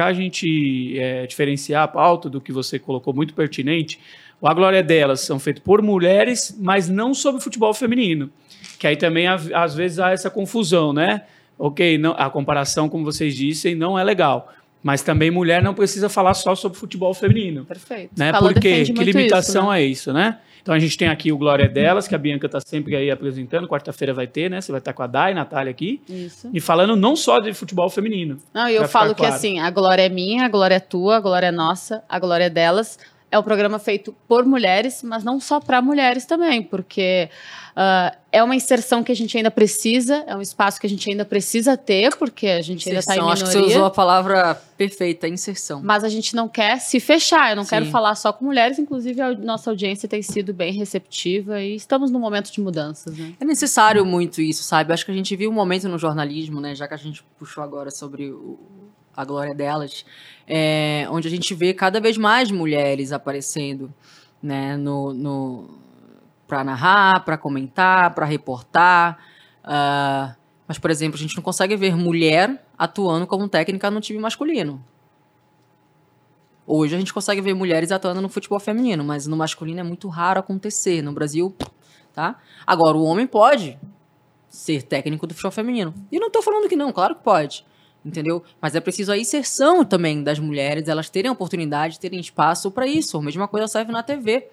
a gente é, diferenciar a pauta do que você colocou muito pertinente, o A Glória Delas são feitos por mulheres, mas não sobre futebol feminino. Que aí também, às vezes, há essa confusão, né? Ok, não, a comparação, como vocês dissem, não é legal. Mas também mulher não precisa falar só sobre futebol feminino. Perfeito. Né? Porque que limitação isso, né? é isso, né? Então a gente tem aqui o Glória Delas, que a Bianca está sempre aí apresentando. Quarta-feira vai ter, né? Você vai estar com a Dai, Natália aqui. Isso. E falando não só de futebol feminino. Não, e eu falo que claro. assim, a glória é minha, a glória é tua, a glória é nossa, a glória é delas é um programa feito por mulheres, mas não só para mulheres também, porque uh, é uma inserção que a gente ainda precisa, é um espaço que a gente ainda precisa ter, porque a gente inserção, ainda está em minoria. Acho que você usou a palavra perfeita, inserção. Mas a gente não quer se fechar, eu não Sim. quero falar só com mulheres, inclusive a nossa audiência tem sido bem receptiva e estamos num momento de mudanças. Né? É necessário muito isso, sabe? Acho que a gente viu um momento no jornalismo, né, já que a gente puxou agora sobre o, a glória delas, é, onde a gente vê cada vez mais mulheres aparecendo né, no, no para narrar, para comentar, para reportar. Uh, mas, por exemplo, a gente não consegue ver mulher atuando como técnica no time masculino. Hoje a gente consegue ver mulheres atuando no futebol feminino, mas no masculino é muito raro acontecer. No Brasil, tá? Agora, o homem pode ser técnico do futebol feminino. E não estou falando que não, claro que pode entendeu? Mas é preciso a inserção também das mulheres, elas terem oportunidade, terem espaço para isso. A mesma coisa serve na TV,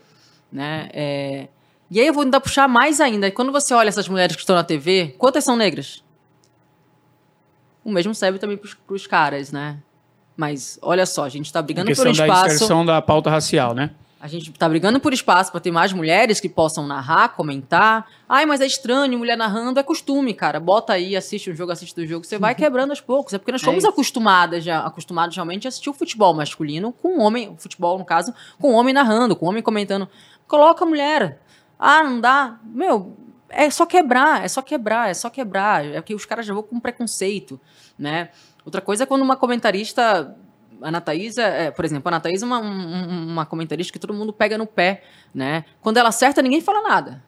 né? É... E aí eu vou ainda puxar mais ainda. Quando você olha essas mulheres que estão na TV, quantas são negras? O mesmo serve também para os caras, né? Mas olha só, a gente está brigando por espaço. da inserção da pauta racial, né? A gente está brigando por espaço para ter mais mulheres que possam narrar, comentar. Ai, mas é estranho, mulher narrando é costume, cara. Bota aí, assiste um jogo, assiste o jogo, você vai uhum. quebrando aos poucos. É porque nós é fomos é acostumadas, já, acostumados realmente a assistir o futebol masculino com um homem, o futebol no caso, com um homem narrando, com um homem comentando. Coloca a mulher. Ah, não dá. Meu, é só quebrar, é só quebrar, é só quebrar. É que os caras já vão com preconceito, né? Outra coisa é quando uma comentarista Ana Thaís, é, por exemplo, a Ana Thaís é uma, um, uma comentarista que todo mundo pega no pé, né? Quando ela acerta, ninguém fala nada.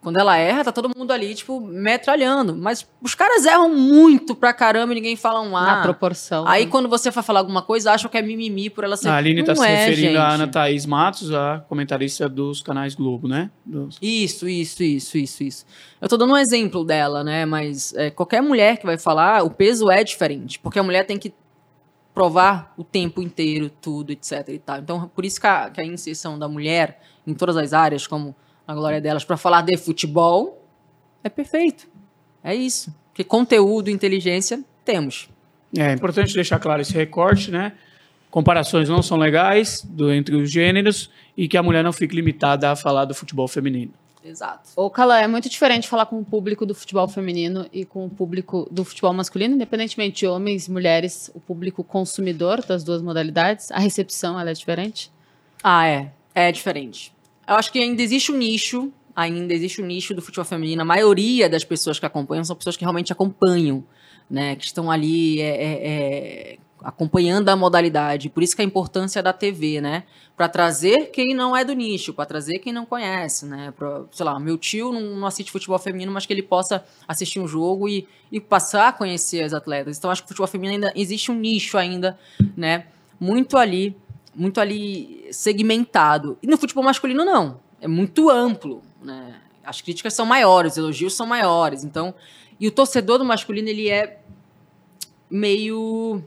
Quando ela erra, tá todo mundo ali, tipo, metralhando. Mas os caras erram muito pra caramba e ninguém fala um A. Na proporção. Aí né? quando você vai falar alguma coisa, acham que é mimimi por ela ser. A Aline tá Não tá é, se referindo gente. a Ana Thaís Matos, a comentarista dos canais Globo, né? Dos... Isso, isso, isso, isso, isso. Eu tô dando um exemplo dela, né? Mas é, qualquer mulher que vai falar, o peso é diferente. Porque a mulher tem que provar o tempo inteiro, tudo, etc. E tal. Então, por isso que a, que a inserção da mulher em todas as áreas, como a glória delas, para falar de futebol, é perfeito. É isso. Porque conteúdo, inteligência, temos. É importante deixar claro esse recorte, né? Comparações não são legais do, entre os gêneros e que a mulher não fique limitada a falar do futebol feminino. Exato. Ô, Cala, é muito diferente falar com o público do futebol feminino e com o público do futebol masculino, independentemente de homens, mulheres, o público consumidor das duas modalidades. A recepção, ela é diferente? Ah, é. É diferente. Eu acho que ainda existe um nicho, ainda existe um nicho do futebol feminino. A maioria das pessoas que acompanham são pessoas que realmente acompanham, né? Que estão ali é, é, é, acompanhando a modalidade. Por isso que a importância da TV, né? Para trazer quem não é do nicho, para trazer quem não conhece, né? Pra, sei lá, meu tio não, não, assiste futebol feminino, mas que ele possa assistir um jogo e, e passar a conhecer as atletas. Então acho que o futebol feminino ainda existe um nicho ainda, né? Muito ali, muito ali segmentado. E no futebol masculino não, é muito amplo, né? As críticas são maiores, os elogios são maiores. Então, e o torcedor do masculino ele é meio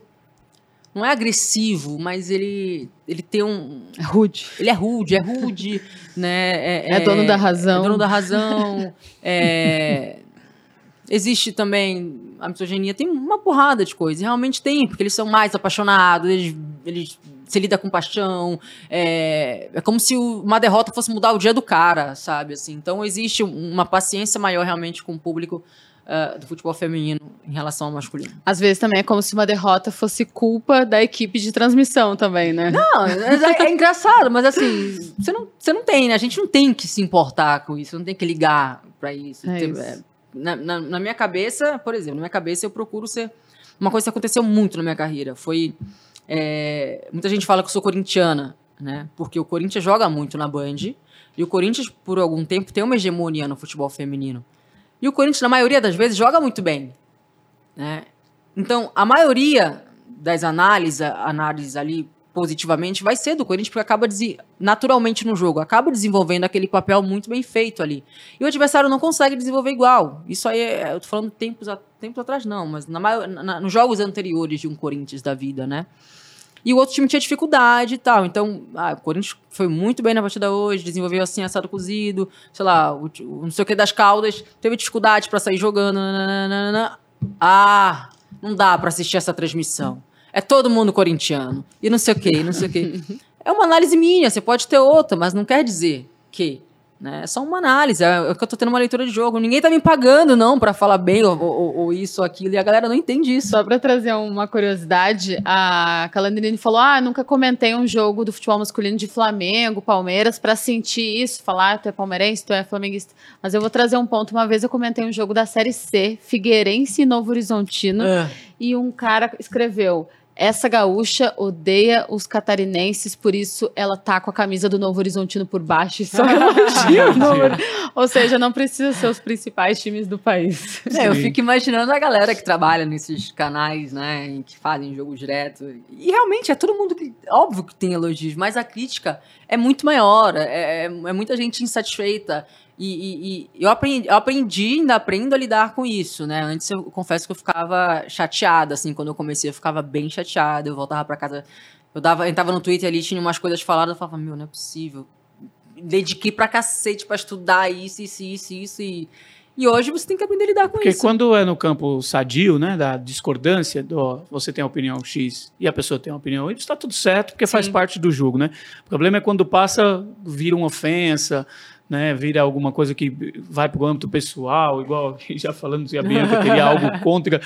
não é agressivo, mas ele ele tem um é rude. Ele é rude, é rude, né? É, é, dono da razão. É dono da razão. é, existe também a misoginia, tem uma porrada de coisas. Realmente tem, porque eles são mais apaixonados, eles, eles se lida com paixão. É, é como se uma derrota fosse mudar o dia do cara, sabe? Assim, então existe uma paciência maior realmente com o público uh, do futebol feminino em relação ao masculino. Às vezes também é como se uma derrota fosse culpa da equipe de transmissão também, né? Não, é, é engraçado, mas assim, você não, você não tem, né? A gente não tem que se importar com isso, não tem que ligar para isso. É tem, isso. é, na, na, na, minha cabeça, por exemplo, na minha cabeça eu procuro ser. Uma coisa que aconteceu muito na minha carreira foi. É, muita gente fala que eu sou corintiana, né? Porque o Corinthians joga muito na Band. E o Corinthians, por algum tempo, tem uma hegemonia no futebol feminino. E o Corinthians, na maioria das vezes, joga muito bem. Né? Então, a maioria das análises, análises ali positivamente, vai ser do Corinthians, porque acaba naturalmente no jogo, acaba desenvolvendo aquele papel muito bem feito ali. E o adversário não consegue desenvolver igual. Isso aí, é, eu tô falando tempos, tempos atrás, não, mas na, na, nos jogos anteriores de um Corinthians da vida, né? E o outro time tinha dificuldade e tal. Então, ah, o Corinthians foi muito bem na partida hoje, desenvolveu assim, assado cozido, sei lá, o, o não sei o que das caldas, teve dificuldade para sair jogando. Nananana. Ah, não dá para assistir essa transmissão. É todo mundo corintiano. E não sei o que, não sei o que. É uma análise minha, você pode ter outra, mas não quer dizer que né? É só uma análise, é, é que eu tô tendo uma leitura de jogo. Ninguém tá me pagando, não, para falar bem ou, ou, ou, isso ou aquilo, e a galera não entende isso. Só para trazer uma curiosidade, a Calandrini falou: Ah, nunca comentei um jogo do futebol masculino de Flamengo, Palmeiras, para sentir isso, falar, ah, tu é palmeirense, tu é flamenguista. Mas eu vou trazer um ponto. Uma vez eu comentei um jogo da Série C, Figueirense e Novo Horizontino, É. e um cara escreveu. Essa gaúcha odeia os catarinenses, por isso ela tá com a camisa do Novo Horizontino por baixo e só elogia o Novo Ou seja, não precisa ser os principais times do país. É, eu fico imaginando a galera que trabalha nesses canais, né, e que fazem jogo direto. E realmente é todo mundo que. Óbvio que tem elogios, mas a crítica é muito maior. É, é- é muita gente insatisfeita. E, e- e eu, aprendi, eu aprendi, ainda aprendo a lidar com isso, né? Antes eu confesso que eu ficava chateada, assim, quando eu comecei, eu ficava bem chateada. Eu voltava pra casa, eu dava, entrava no Twitter ali, tinha umas coisas faladas, eu falava, meu, não é possível. Dediquei pra cacete pra estudar isso, isso, isso, isso. E, e hoje você tem que aprender a lidar com Porque isso. quando é no campo sadio, né, da discordância, do, ó, você tem a opinião X e a pessoa tem a opinião Y, está tudo certo, porque faz Sim. parte do jogo, né? O problema é quando passa, vira uma ofensa, né, vira alguma coisa que vai para o âmbito pessoal, igual já falando que a Bianca teria algo contra,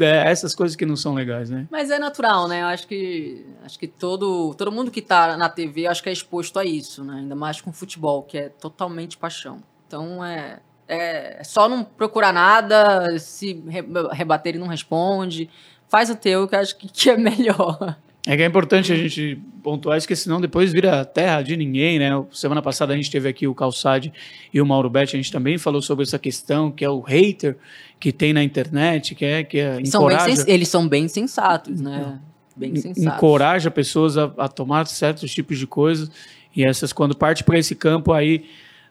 é, essas coisas que não são legais, né? Mas é natural, né? Eu acho que acho que todo, todo mundo que tá na TV acho que é exposto a isso, né? Ainda mais com futebol, que é totalmente paixão. Então é, é só não procurar nada, se re- rebater e não responde. Faz o teu, que eu acho que, que é melhor. É que é importante a gente pontuar isso, porque senão depois vira terra de ninguém, né? Semana passada a gente teve aqui o Calçade e o Mauro Betti, a gente também falou sobre essa questão, que é o hater que tem na internet, que é que é, São bem encoraja, eles são bem sensatos, né? Bem en- sensatos. encoraja pessoas a, a tomar certos tipos de coisas, e essas, quando parte para esse campo aí,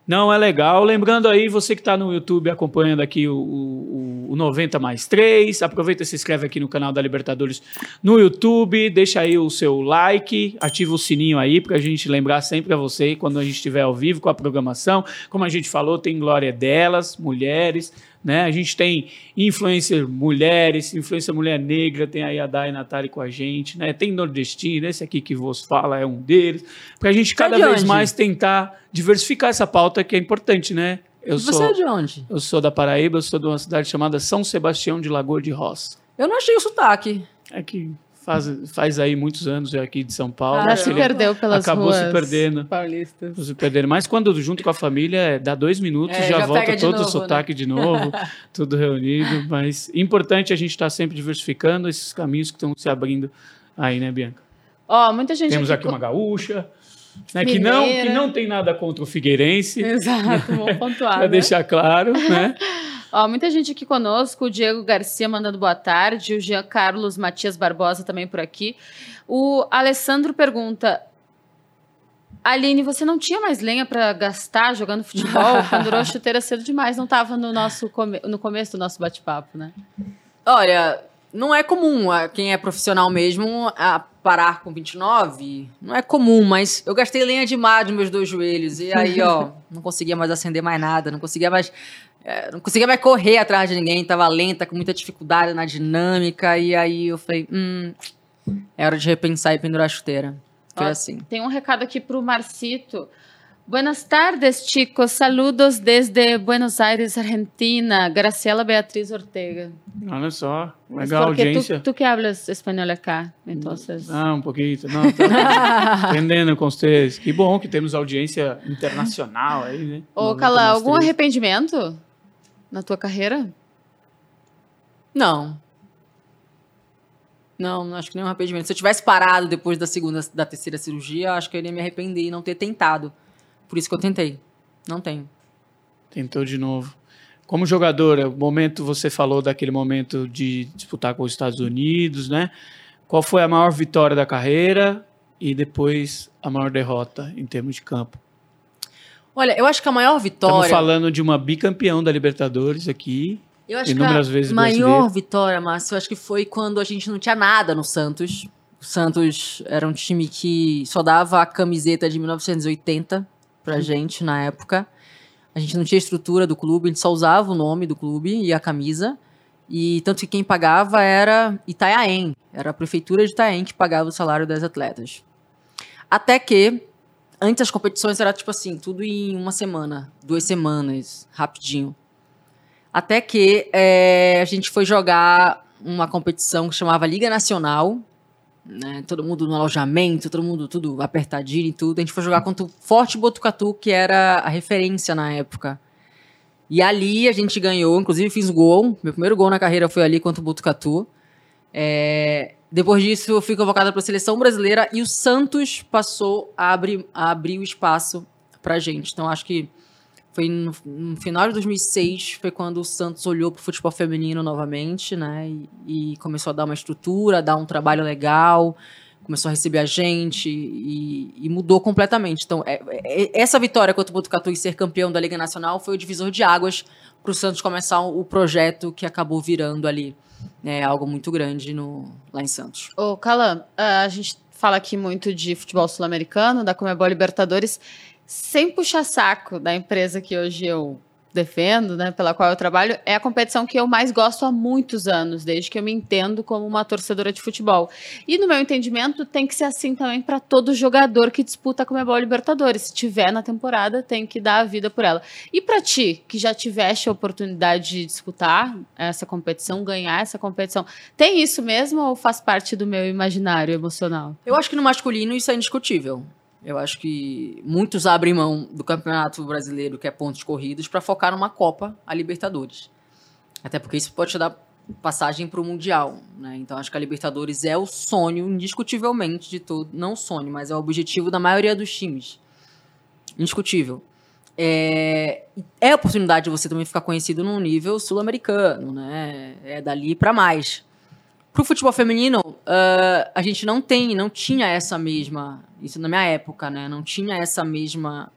não é legal. Lembrando aí, você que está no YouTube acompanhando aqui o, o- o o 90 mais 3. Aproveita e se inscreve aqui no canal da Libertadores no YouTube. Deixa aí o seu like, ativa o sininho aí pra gente lembrar sempre a você quando a gente estiver ao vivo com a programação. Como a gente falou, tem Glória delas, mulheres. Né? A gente tem influencer mulheres, influencer mulher negra, tem aí a Dai Natali com a gente, né? Tem nordestino, esse aqui que vos fala é um deles. Pra gente cada de vez onde? mais tentar diversificar essa pauta que é importante, né? Eu Você sou, é de onde? eu sou da Paraíba, eu sou de uma cidade chamada São Sebastião de Lagoa de Roça. Eu não achei o sotaque. É que faz, faz aí muitos anos aqui de São Paulo. Ah, se perdeu pelas acabou ruas se perdendo. paulistas. Se perdendo. Mas quando junto com a família, é, dá dois minutos, É, já, já volta todo o novo, né? sotaque de novo, tudo reunido. Mas importante a gente estar sempre diversificando esses caminhos que estão se abrindo aí, né, Bianca? Ó, muita gente Temos aqui co- uma gaúcha, né, que, não, que não tem nada contra o Figueirense, Exato, vamos pontuar. para né? deixar claro, né? Ó, muita gente aqui conosco, o Diego Garcia mandando boa tarde, o Jean Carlos Matias Barbosa também por aqui. O Alessandro pergunta: Aline, você não tinha mais lenha pra gastar jogando futebol? Pendurou a chuteira cedo demais, não tava no, nosso come- no começo do nosso bate-papo, né? Olha, não é comum a quem é profissional mesmo a parar com 29. Não é comum, mas eu gastei lenha demais nos meus dois joelhos. E aí, ó, não conseguia mais acender mais nada, não conseguia mais. é, não conseguia mais correr atrás de ninguém, tava lenta, com muita dificuldade na dinâmica. E aí eu falei, hum, é hora de repensar e pendurar a chuteira. Foi Ó, assim. Tem um recado aqui pro Marcito. Buenas tardes, chicos. Saludos desde Buenos Aires, Argentina. Graciela Beatriz Ortega. Olha só, legal a Porque audiência. Tu, tu que hablas espanhol acá, então. Ah, um pouquinho. Não, tá aprendendo com vocês. Que bom que temos audiência internacional aí, né? Ô, 90 Cala, algum arrependimento na tua carreira? Não. Não, não acho que nenhum arrependimento. Se eu tivesse parado depois da segunda, da terceira cirurgia, eu acho que eu iria me arrepender e não ter tentado. Por isso que eu tentei. Não tenho. Tentou de novo. Como jogadora, o momento você falou daquele momento de disputar com os Estados Unidos, né? Qual foi a maior vitória da carreira e depois a maior derrota em termos de campo? Olha, eu acho que a maior Estamos vitória. falando de uma bicampeão da Libertadores aqui. Eu acho inúmeras que a vezes maior brasileiro. vitória, Márcio, eu acho que foi quando a gente não tinha nada no Santos. O Santos era um time que só dava a camiseta de 1980 pra gente na época. A gente não tinha estrutura do clube, a gente só usava o nome do clube e a camisa. E tanto que quem pagava era Itanhaém, era a prefeitura de Itanhaém que pagava o salário das atletas. Até que, antes das competições era tipo assim, tudo em uma semana, duas semanas, rapidinho. Até que é, a gente foi jogar uma competição que chamava Liga Nacional. Né, todo mundo no alojamento, todo mundo tudo apertadinho e tudo. A gente foi jogar contra o Forte Botucatu, que era a referência na época. E ali a gente ganhou, inclusive fiz gol. Meu primeiro gol na carreira foi ali contra o Botucatu. É, depois disso, eu fui convocada para a seleção brasileira e o Santos passou a abrir, a abrir o espaço para gente. Então, acho que foi no, no final de 2006 foi quando o Santos olhou para o futebol feminino novamente, né? E, e começou a dar uma estrutura, a dar um trabalho legal, começou a receber a gente e, e mudou completamente. Então, é- é- essa vitória contra o Botucatu e ser campeão da Liga Nacional foi o divisor de águas para o Santos começar o projeto que acabou virando ali né, algo muito grande no, lá em Santos. Ô, Cala, a gente fala aqui muito de futebol sul-americano, da Comebol Libertadores, sem puxar saco da empresa que hoje eu defendo, né, pela qual eu trabalho, é a competição que eu mais gosto há muitos anos, desde que eu me entendo como uma torcedora de futebol. E no meu entendimento, tem que ser assim também para todo jogador que disputa a Comebol Libertadores. Se tiver na temporada, tem que dar a vida por ela. E para ti, que já tiveste a oportunidade de disputar essa competição, ganhar essa competição, tem isso mesmo ou faz parte do meu imaginário emocional? Eu acho que no masculino isso é indiscutível. Eu acho que muitos abrem mão do Campeonato Brasileiro, que é pontos corridos, para focar numa Copa, a Libertadores. Até porque isso pode te dar passagem para o Mundial. Né? Então acho que a Libertadores é o sonho, indiscutivelmente, de todo. Não sonho, mas é o objetivo da maioria dos times. Indiscutível. É, é a oportunidade de você também ficar conhecido num nível sul-americano, né? É dali para mais. Pro futebol feminino, ah, a gente não tem, não tinha essa mesma, isso na minha época, né? Não tinha essa mesma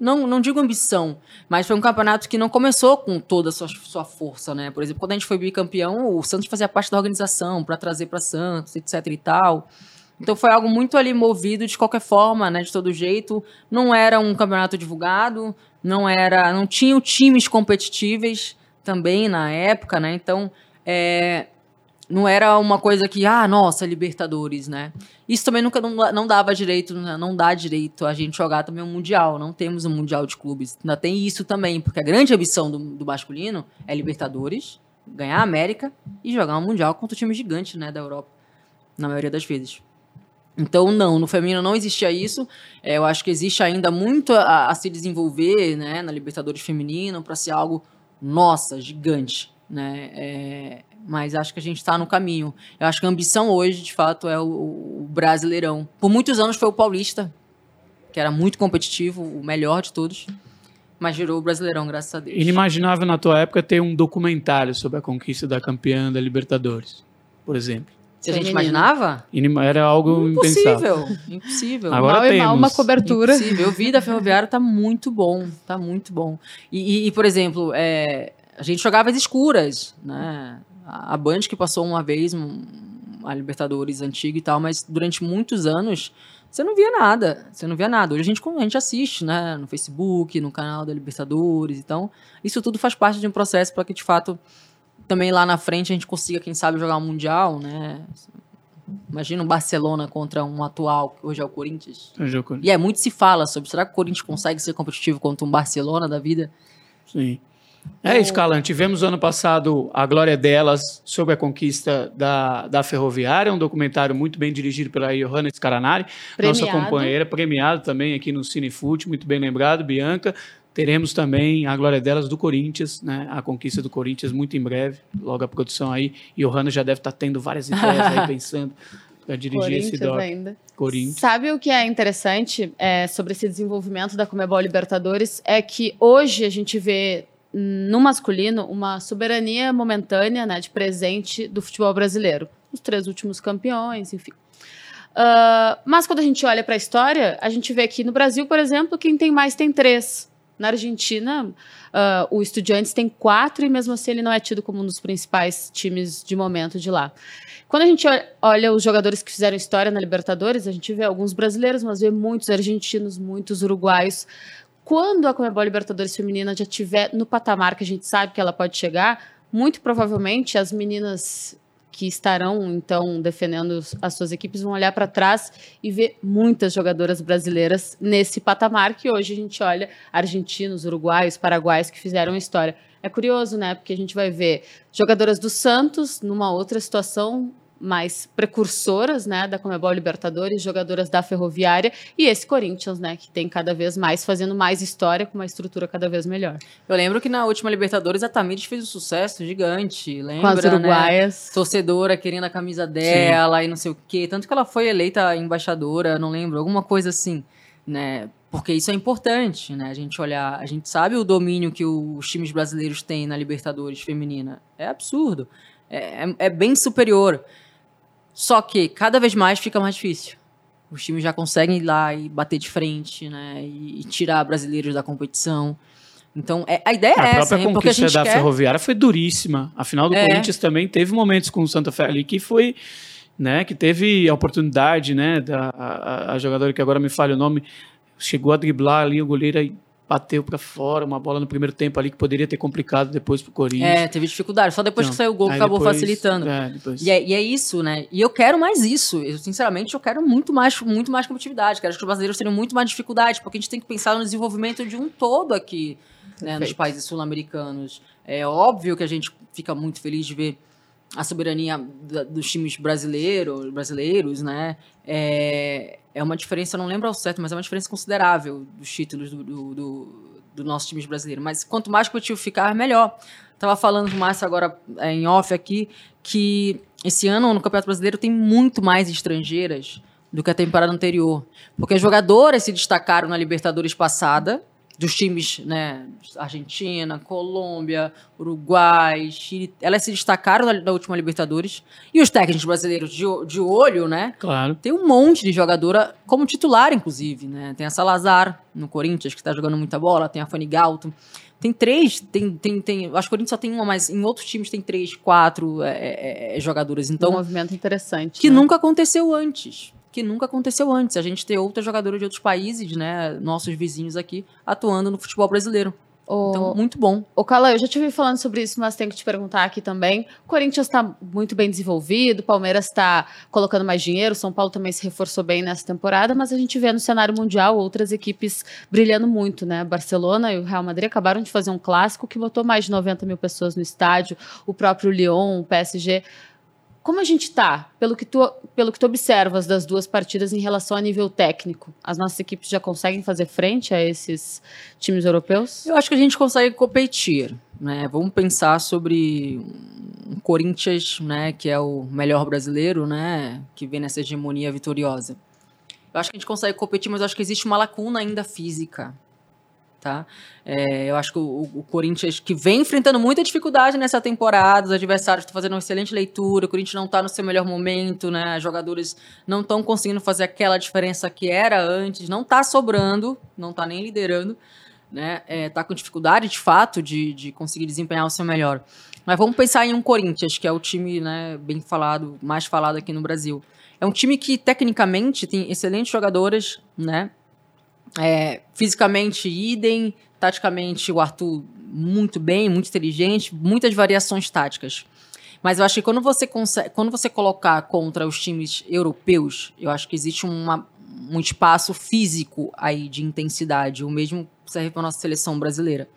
não, não digo ambição, mas foi um campeonato que não começou com toda a sua, sua força, né? Por exemplo, quando a gente foi bicampeão, o Santos fazia parte da organização para trazer para Santos, etc e tal. Então foi algo muito ali movido de qualquer forma, né? De todo jeito. Não era um campeonato divulgado, não era, não tinham times competitivos também na época, né? Então é, não era uma coisa que, ah, nossa, Libertadores, né? Isso também nunca não, não dava direito, né? não dá direito a gente jogar também um Mundial. Não temos um Mundial de clubes. Ainda tem isso também, porque a grande ambição do, do masculino é Libertadores, ganhar a América e jogar um Mundial contra o time gigante né, da Europa, na maioria das vezes. Então, não, no feminino não existia isso. É, eu acho que existe ainda muito a, a se desenvolver né, na Libertadores feminino para ser algo, nossa, gigante. Né? É, mas acho que a gente está no caminho. Eu acho que a ambição hoje, de fato, é o, o, Brasileirão. Por muitos anos foi o Paulista, que era muito competitivo, o melhor de todos, mas gerou o Brasileirão, graças a Deus. Inimaginável na tua época ter um documentário sobre a conquista da campeã da Libertadores, por exemplo. Se a gente imaginava? Era algo impossível, impensável. Impossível. Agora mal temos. mal uma cobertura. Impossível. Eu vi da Ferroviária, tá muito bom. Tá muito bom. E, e, e por exemplo, é, a gente jogava às escuras, né? A Band que passou uma vez a Libertadores antiga e tal, mas durante muitos anos você não via nada, você não via nada. Hoje a gente, a gente assiste, né, no Facebook, no canal da Libertadores, então isso tudo faz parte de um processo para que de fato também lá na frente a gente consiga, quem sabe, jogar um mundial, né? Imagina um Barcelona contra um atual, que hoje é o Corinthians. Hoje é o Corinthians. E é muito se fala sobre, será que o Corinthians consegue ser competitivo contra um Barcelona da vida? Sim. É isso, Calan. Tivemos ano passado a Glória Delas sobre a conquista da, da Ferroviária, um documentário muito bem dirigido pela Johanna Scaranari, nossa companheira, premiado também aqui no Cinefute, muito bem lembrado, Bianca. Teremos também a Glória Delas do Corinthians, né? A conquista do Corinthians muito em breve, logo a produção aí. E Johanna já deve estar tá tendo várias ideias aí pensando para dirigir esse doc. ainda. Corinthians. Sabe o que é interessante é, sobre esse desenvolvimento da Comebol Libertadores? É que hoje a gente vê no masculino, uma soberania momentânea né, de presente do futebol brasileiro. Os três últimos campeões, enfim. Uh, mas quando a gente olha para a história, a gente vê que no Brasil, por exemplo, quem tem mais tem três. Na Argentina, uh, o Estudiantes tem quatro e mesmo assim ele não é tido como um dos principais times de momento de lá. Quando a gente olha os jogadores que fizeram história na Libertadores, a gente vê alguns brasileiros, mas vê muitos argentinos, muitos uruguaios quando a Comebol Libertadores Feminina já estiver no patamar que a gente sabe que ela pode chegar, muito provavelmente as meninas que estarão então defendendo as suas equipes vão olhar para trás e ver muitas jogadoras brasileiras nesse patamar que hoje a gente olha argentinos, uruguaios, paraguaios que fizeram história. É curioso, né? Porque a gente vai ver jogadoras do Santos numa outra situação mais precursoras, né, da Comebol Libertadores, jogadoras da Ferroviária e esse Corinthians, né, que tem cada vez mais fazendo mais história com uma estrutura cada vez melhor. Eu lembro que na última Libertadores a Tamires fez um sucesso gigante, lembra, com as né? uruguaias, né? torcedora querendo a camisa dela Sim. e não sei o quê, tanto que ela foi eleita embaixadora, não lembro, alguma coisa assim, né? Porque isso é importante, né? A gente olhar, a gente sabe o domínio que os times brasileiros têm na Libertadores feminina. É absurdo. é, é, é bem superior. Só que cada vez mais fica mais difícil. Os times já conseguem ir lá e bater de frente, né? E, tirar brasileiros da competição. Então, é, a ideia a é essa. A própria conquista a da quer... Ferroviária foi duríssima. Afinal, do é. Corinthians também teve momentos com o Santa Fé ali que foi... Né, que teve a oportunidade, né, da a, a jogadora que agora me falha o nome, chegou a driblar ali o goleiro e bateu para fora, uma bola no primeiro tempo ali que poderia ter complicado depois pro Corinthians. É, teve dificuldade. Só depois então, que saiu o gol acabou depois, facilitando. É, e, é, e, é, isso, né? E eu quero mais isso. Eu, sinceramente, eu quero muito mais, muito mais competitividade. Quero que os brasileiros tenham muito mais dificuldade, porque a gente tem que pensar no desenvolvimento de um todo aqui, né, nos países sul-americanos. É óbvio que a gente fica muito feliz de ver a soberania dos times brasileiros, brasileiros, né? É, é uma diferença, não lembro ao certo, mas é uma diferença considerável dos títulos do, do, do, do nosso time brasileiro. Mas quanto mais competitivo ficar, melhor. Tava falando o Márcio agora é, em off aqui que esse ano no Campeonato Brasileiro tem muito mais estrangeiras do que a temporada anterior. Porque as jogadoras se destacaram na Libertadores passada, dos times, né? Argentina, Colômbia, Uruguai, Chile. Elas se destacaram na, na última Libertadores. E os técnicos brasileiros de, de olho, né? Claro. Tem um monte de jogadora como titular, inclusive, né? Tem a Salazar no Corinthians, que tá jogando muita bola, tem a Fanny Galto. Tem três, tem, tem, tem. Acho que o Corinthians só tem uma, mas em outros times tem três, quatro é, é, é, jogadoras. Então, um movimento interessante. que né? nunca aconteceu antes. Que nunca aconteceu antes. A gente ter outras jogadoras de outros países, né? Nossos vizinhos aqui, atuando no futebol brasileiro. Então, muito bom. Ô, Carla, eu já te vi falando sobre isso, mas tenho que te perguntar aqui também. O Corinthians está muito bem desenvolvido, o Palmeiras está colocando mais dinheiro, São Paulo também se reforçou bem nessa temporada, mas a gente vê no cenário mundial outras equipes brilhando muito, né? Barcelona e o Real Madrid acabaram de fazer um clássico que botou mais de 90 mil pessoas no estádio, o próprio Lyon, o PSG. Como a gente tá, pelo que, tu, pelo que tu observas das duas partidas em relação a nível técnico? As nossas equipes já conseguem fazer frente a esses times europeus? Eu acho que a gente consegue competir, né? Vamos pensar sobre um Corinthians, né, que é o melhor brasileiro, né, que vem nessa hegemonia vitoriosa. Eu acho que a gente consegue competir, mas eu acho que existe uma lacuna ainda física, tá? É, eu acho que o, o Corinthians, que vem enfrentando muita dificuldade nessa temporada, os adversários estão fazendo uma excelente leitura, o Corinthians não está no seu melhor momento, né? Os jogadores não estão conseguindo fazer aquela diferença que era antes, não está sobrando, não está nem liderando, né? É, tá com dificuldade, de fato, de, de conseguir desempenhar o seu melhor. Mas vamos pensar em um Corinthians, que é o time né, bem falado, mais falado aqui no Brasil. É um time que, tecnicamente, tem excelentes jogadoras, né? É, fisicamente, idem. Taticamente, o Arthur muito bem, muito inteligente, muitas variações táticas. Mas eu acho que quando você, consegue, quando você colocar contra os times europeus, eu acho que existe uma, um espaço físico aí de intensidade. O mesmo serve para a nossa seleção brasileira.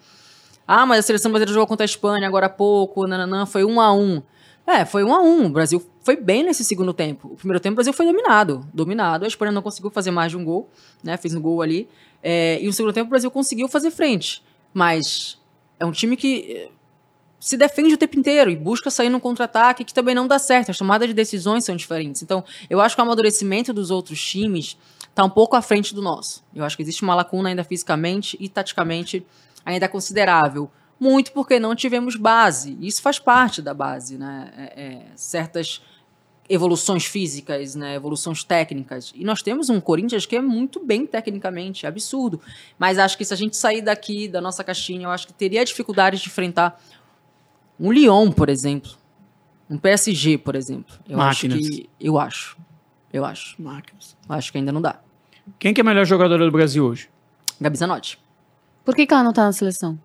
Ah, mas a seleção brasileira jogou contra a Espanha agora há pouco, nananã, foi um a um. É, foi um a um. O Brasil foi bem nesse segundo tempo. O primeiro tempo o Brasil foi dominado. Dominado. A Espanha não conseguiu fazer mais de um gol, né? Fez um gol ali. É, e no segundo tempo o Brasil conseguiu fazer frente. Mas é um time que eh, se defende o tempo inteiro e busca sair no contra-ataque, que também não dá certo. As tomadas de decisões são diferentes. Então, eu acho que o amadurecimento dos outros times está um pouco à frente do nosso. Eu acho que existe uma lacuna ainda fisicamente e taticamente ainda considerável. Muito porque não tivemos base. Isso faz parte da base, né? É, é, certas evoluções físicas, né? evoluções técnicas. E nós temos um Corinthians que é muito bem tecnicamente, absurdo. Mas acho que se a gente sair daqui, da nossa caixinha, eu acho que teria dificuldades de enfrentar um Lyon, por exemplo. Um PSG, por exemplo. Eu Máquinas. acho que. Eu acho. Eu acho. Máquinas. Acho que ainda não dá. Quem que é a melhor jogadora do Brasil hoje? Gabi Zanotti. Por que, que ela não tá na seleção?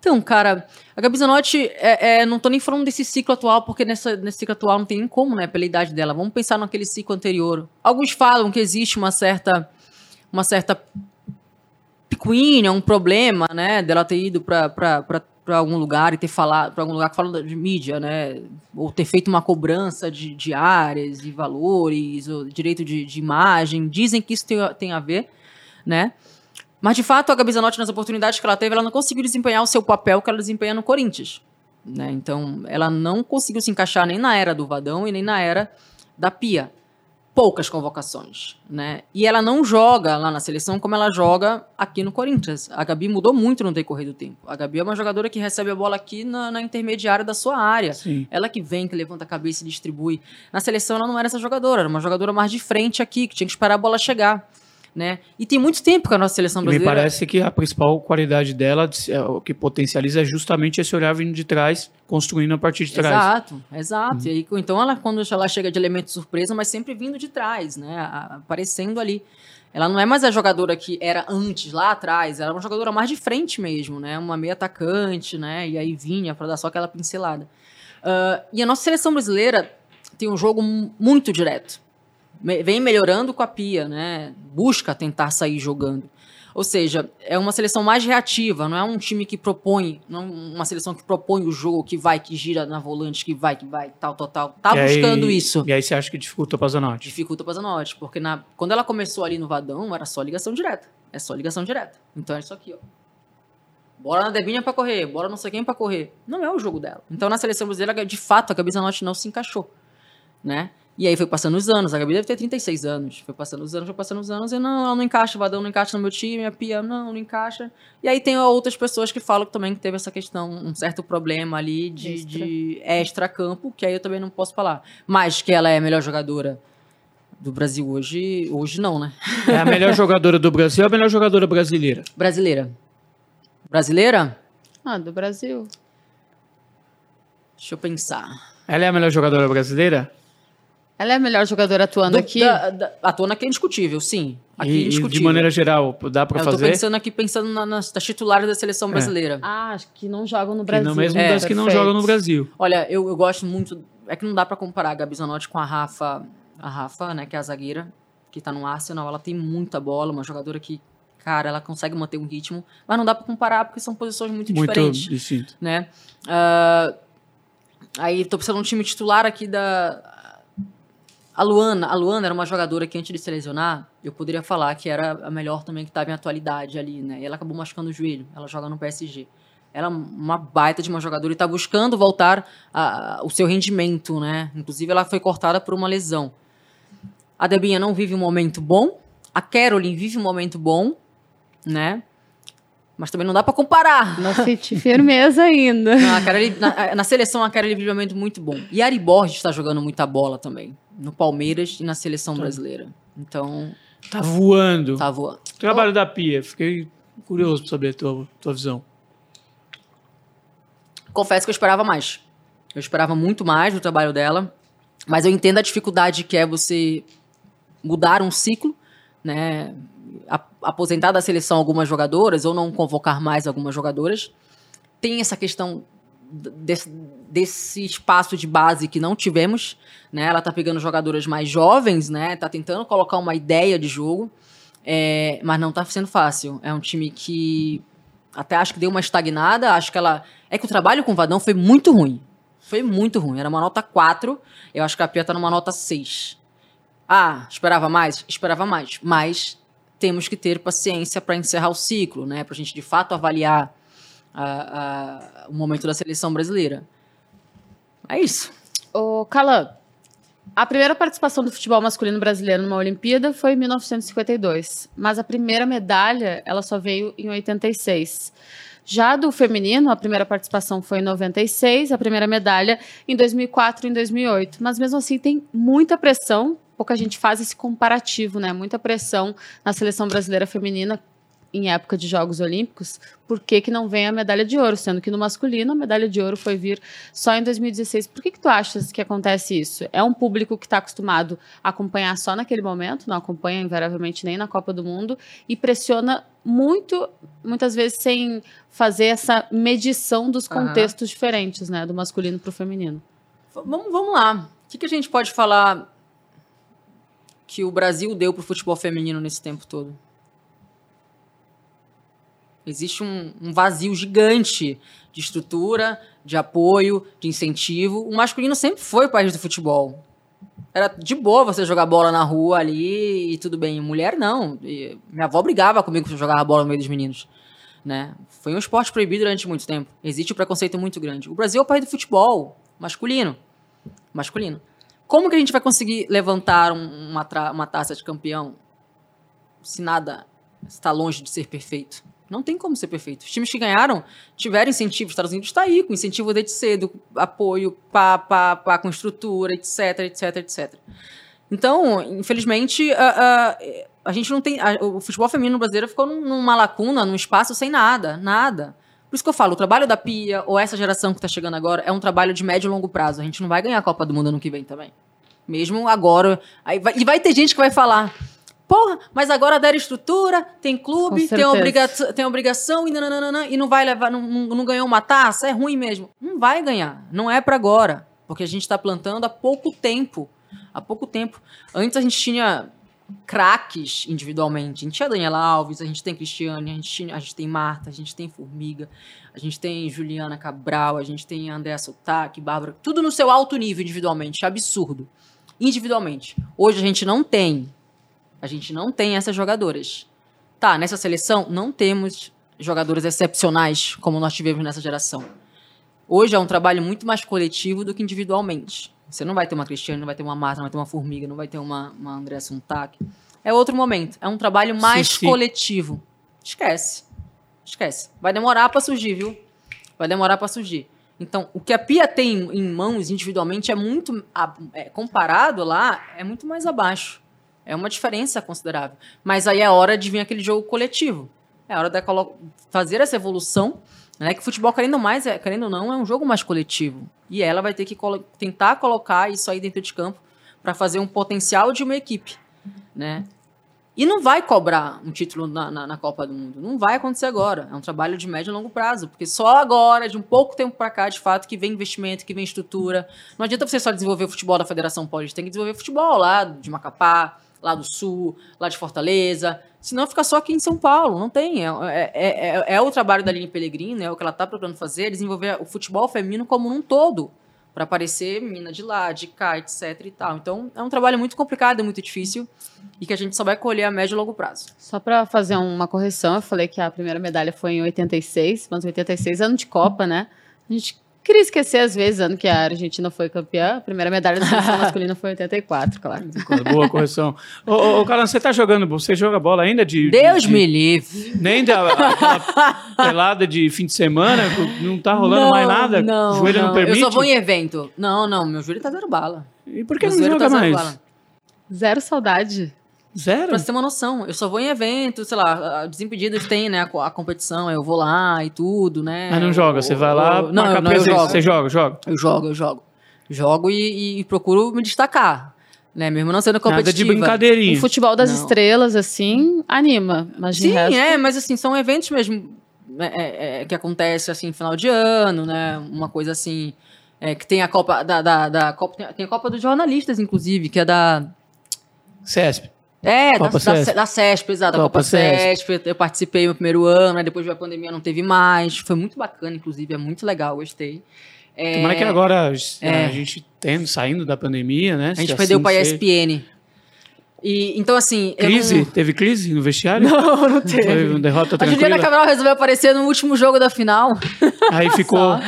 Então, cara, a Gabi Zanotti, é, é, não tô nem falando desse ciclo atual, porque nessa, nesse ciclo atual não tem nem como, né, pela idade dela. Vamos pensar naquele ciclo anterior. Alguns falam que existe uma certa, uma certa picuinha, um problema, né, dela ter ido pra algum lugar e ter falado, pra algum lugar que fala de mídia, né, ou ter feito uma cobrança de, de áreas e valores, ou direito de, de imagem. Dizem que isso tem, tem a ver, né, mas, de fato, a Gabi Zanotti, nas oportunidades que ela teve, ela não conseguiu desempenhar o seu papel que ela desempenha no Corinthians. Né? Então, ela não conseguiu se encaixar nem na era do Vadão e nem na era da Pia. Poucas convocações. Né? E ela não joga lá na seleção como ela joga aqui no Corinthians. A Gabi mudou muito no decorrer do tempo. A Gabi é uma jogadora que recebe a bola aqui na, na intermediária da sua área. Sim. Ela que vem, que levanta a cabeça e distribui. Na seleção, ela não era essa jogadora. Era uma jogadora mais de frente aqui, que tinha que esperar a bola chegar né? E tem muito tempo que a nossa seleção Me brasileira. parece que a principal qualidade dela, é, o que potencializa é justamente esse olhar vindo de trás, construindo a partir de trás. Exato, exato. E aí, então ela, quando ela chega de elemento surpresa, mas sempre vindo de trás, né? Aparecendo ali. Ela não é mais a jogadora que era antes, lá atrás. Ela é uma jogadora mais de frente mesmo, né? Uma meia atacante, né? E aí vinha para dar só aquela pincelada. Ah, e a nossa seleção brasileira tem um jogo mu- muito direto. Vem melhorando com a pia, né? Busca tentar sair jogando. Ou seja, é uma seleção mais reativa, não é um time que propõe, não é uma seleção que propõe o jogo, que vai, que gira na volante, que vai, que vai, tal, tal, tal. Tá E aí- buscando isso. E aí você acha que dificulta pra Zanotti? Dificulta pra Zanotti, porque na, quando ela começou ali no Vadão, era só ligação direta. É só ligação direta. Então é isso aqui, ó. Bora na Devinha pra correr, bora não sei quem pra correr. Não é o jogo dela. Então na seleção brasileira, de fato, a Gabi Zanotti não se encaixou, né? E aí foi passando os anos, a Gabi deve ter 36 anos. Foi passando os anos, foi passando os anos, e não, ela não encaixa, o Vadão não encaixa no meu time, a Pia, não, não encaixa. E aí tem outras pessoas que falam também que teve essa questão, um certo problema ali de Extra. de extra-campo, que aí eu também não posso falar. Mas que ela é a melhor jogadora do Brasil hoje, hoje não, né? É a melhor jogadora do Brasil ou a melhor jogadora brasileira? Brasileira. Brasileira? Ah, do Brasil. Deixa eu pensar. Ela é a melhor jogadora brasileira? Ela é a melhor jogadora atuando Do- aqui? Da, da, atuando aqui é indiscutível, sim. Aqui é E, e indiscutível. de maneira geral, dá pra eu tô fazer? pensando aqui, pensando na- nas, nas titulares da seleção brasileira. Ah, acho que não jogam no Que Brasil. não, mesmo É, das que não jogam no Brasil. Olha, eu, eu gosto muito. É que não dá pra comparar a Gabi Zanotti com a Rafa, a Rafa, né, que é a zagueira, que tá no Arsenal. Ela tem muita bola, uma jogadora que, cara, ela consegue manter um ritmo, mas não dá pra comparar porque são posições muito, Muito diferentes, distinto. né? Ah, aí tô precisando de um time titular aqui da. A Luana, a Luana era uma jogadora que antes de se lesionar, eu poderia falar que era a melhor também que estava em atualidade ali, né? E ela acabou machucando o joelho. Ela joga no PSG. Ela é uma baita de uma jogadora e está buscando voltar a- o seu rendimento, né? Inclusive, ela foi cortada por uma lesão. A Debinha não vive um momento bom. A Caroline vive um momento bom, né? Mas também não dá para comparar. Não senti firmeza ainda. Não, a Caroline- na, na seleção, a Caroline vive um momento muito bom. E a Ari Borges está jogando muita bola também. No Palmeiras e na seleção brasileira. Então, Tá voando. tá voando. Trabalho da Pia. Fiquei curioso pra saber a tua, tua visão. Confesso que eu esperava mais. Eu esperava muito mais do trabalho dela. Mas eu entendo a dificuldade que é você mudar um ciclo, né? A- Aposentar da seleção algumas jogadoras ou não convocar mais algumas jogadoras. Tem essa questão desse, desse espaço de base que não tivemos, né? Ela tá pegando jogadoras mais jovens, né? Tá tentando colocar uma ideia de jogo, é, mas não tá sendo fácil. É um time que até acho que deu uma estagnada, acho que ela é que o trabalho com o Vadão foi muito ruim. Foi muito ruim. Era uma nota 4. Eu acho que a Pia tá numa nota 6. Ah, esperava mais? Esperava mais. Mas temos que ter paciência para encerrar o ciclo, né? Pra gente de fato avaliar a- a- o momento da seleção brasileira. É isso. Ô, Calan, a primeira participação do futebol masculino brasileiro numa Olimpíada foi em 1952, mas a primeira medalha ela só veio em 86. Já do feminino, a primeira participação foi em 96, a primeira medalha em 2004 e em 2008. Mas mesmo assim tem muita pressão, pouca gente faz esse comparativo, né? Muita pressão na seleção brasileira feminina em época de Jogos Olímpicos, por que, que não vem a medalha de ouro? Sendo que no masculino a medalha de ouro foi vir só em 2016. Por que, que tu achas que acontece isso? É um público que está acostumado a acompanhar só naquele momento, não acompanha invariavelmente nem na Copa do Mundo, e pressiona muito, muitas vezes sem fazer essa medição dos contextos diferentes, né? Do masculino para o feminino. Vamos, vamos lá. O que, que a gente pode falar que o Brasil deu pro futebol feminino nesse tempo todo? Existe um, um vazio gigante de estrutura, de apoio, de incentivo. O masculino sempre foi o país do futebol. Era de boa você jogar bola na rua ali e tudo bem. Mulher, não. E minha avó brigava comigo eu jogava bola no meio dos meninos. Né? Foi um esporte proibido durante muito tempo. Existe um preconceito muito grande. O Brasil é o país do futebol masculino. Masculino. Como que a gente vai conseguir levantar um- uma, uma taça de campeão se nada está longe de ser perfeito? Não tem como ser perfeito. Os times que ganharam tiveram incentivo. Os Estados Unidos está aí, com incentivo desde cedo, apoio, pá, pá, pá, com estrutura, etc, etc, etc. Então, infelizmente, a, a, a gente não tem. a- o futebol feminino brasileiro ficou num- numa lacuna, num espaço sem nada, nada. Por isso que eu falo, o trabalho da Pia, ou essa geração que está chegando agora, é um trabalho de médio e longo prazo. A gente não vai ganhar a Copa do Mundo ano que vem também. Mesmo agora. Vai- e vai ter gente que vai falar. Porra, mas agora deram estrutura, tem clube, tem, obriga tem obrigação e, nananana, e não vai levar, não, não, não ganhou uma taça, é ruim mesmo. Não vai ganhar, não é para agora, porque a gente está plantando há pouco tempo, há pouco tempo. Antes a gente tinha craques individualmente, a gente tinha Daniela Alves, a gente tem Cristiane, a gente, a gente tem Marta, a gente tem Formiga, a gente tem Juliana Cabral, a gente tem Andréa Sotaque, Bárbara, tudo no seu alto nível individualmente, absurdo. Individualmente. Hoje a gente não tem a gente não tem essas jogadoras. Tá, nessa seleção não temos jogadores excepcionais como nós tivemos nessa geração. Hoje é um trabalho muito mais coletivo do que individualmente. Você não vai ter uma Cristiane, não vai ter uma Marta, não vai ter uma Formiga, não vai ter uma, uma Andréa Suntac. É outro momento. É um trabalho mais Sim, sim. coletivo. Esquece. Esquece. Vai demorar pra surgir, viu? Vai demorar pra surgir. Então, o que a Pia tem em mãos individualmente é muito. é, comparado lá, é muito mais abaixo. É uma diferença considerável. Mas aí é hora de vir aquele jogo coletivo. É hora de fazer essa evolução. Né? Que o futebol, querendo, mais, é- querendo ou não, é um jogo mais coletivo. E ela vai ter que colo- tentar colocar isso aí dentro de campo para fazer um potencial de uma equipe. Né? E não vai cobrar um título na, na, na Copa do Mundo. Não vai acontecer agora. É um trabalho de médio e longo prazo. Porque só agora, de um pouco tempo para cá, de fato, que vem investimento, que vem estrutura. Não adianta você só desenvolver o futebol da Federação Paulista. Tem que desenvolver futebol lá de Macapá, lá do Sul, lá de Fortaleza. Senão fica só aqui em São Paulo. Não tem. É, é, é- é o trabalho da Aline Pellegrino, é o que ela está procurando fazer, é desenvolver o futebol feminino como um todo. Para aparecer menina de lá, de cá, etc e tal. Então, é um trabalho muito complicado, é muito difícil. E que a gente só vai colher a médio e longo prazo. Só para fazer uma correção, eu falei que a primeira medalha foi em 86, mas 86 ano de Copa, né? A gente queria esquecer às vezes ano que a Argentina foi campeã. A primeira medalha da seleção masculina foi em 84, claro. Boa correção. Ô, ô, ô você tá jogando, você joga bola ainda de... Deus de, de- me livre. Nem da pelada de fim de semana, não tá rolando Não, mais nada? Não, o joelho não, não. permite? Eu só vou em evento. Não, não, meu joelho tá zero bala. E por que Meu não joga tá mais? bala. Zero saudade. Zero? Pra você ter uma noção, eu só vou em evento, sei lá, Desimpedidos tem, né, a, a competição, eu vou lá e tudo, né. Mas não joga, você vai lá, Eu- não, eu, não, eu jogo. Você joga, joga. Eu jogo, eu jogo. Jogo e, e procuro me destacar, né, mesmo não sendo Nada de competitiva. O brincadeirinha. futebol das Não. estrelas, assim, anima. Mas Sim, resto, é, mas assim, são eventos mesmo é, é, é, que acontece assim, final de ano, né? Uma coisa assim. é, que tem a Copa da, da, da Copa. tem- Tem a Copa dos Jornalistas, inclusive, que é da. CESP. É, da, Copa da, CESP. da CESP, exato, da Copa Copa CESP. Eu participei no primeiro ano, né? Depois da pandemia não teve mais. Foi muito bacana, inclusive, é muito legal, gostei. É, Tomara que agora é. a gente tendo, saindo da pandemia, né? a gente perdeu assim para a. ESPN. E, então, assim. Crise? não- Teve crise no vestiário? Não, não Foi teve. uma derrota A Juliana tranquila? Cabral resolveu aparecer no último jogo da final. Aí ficou...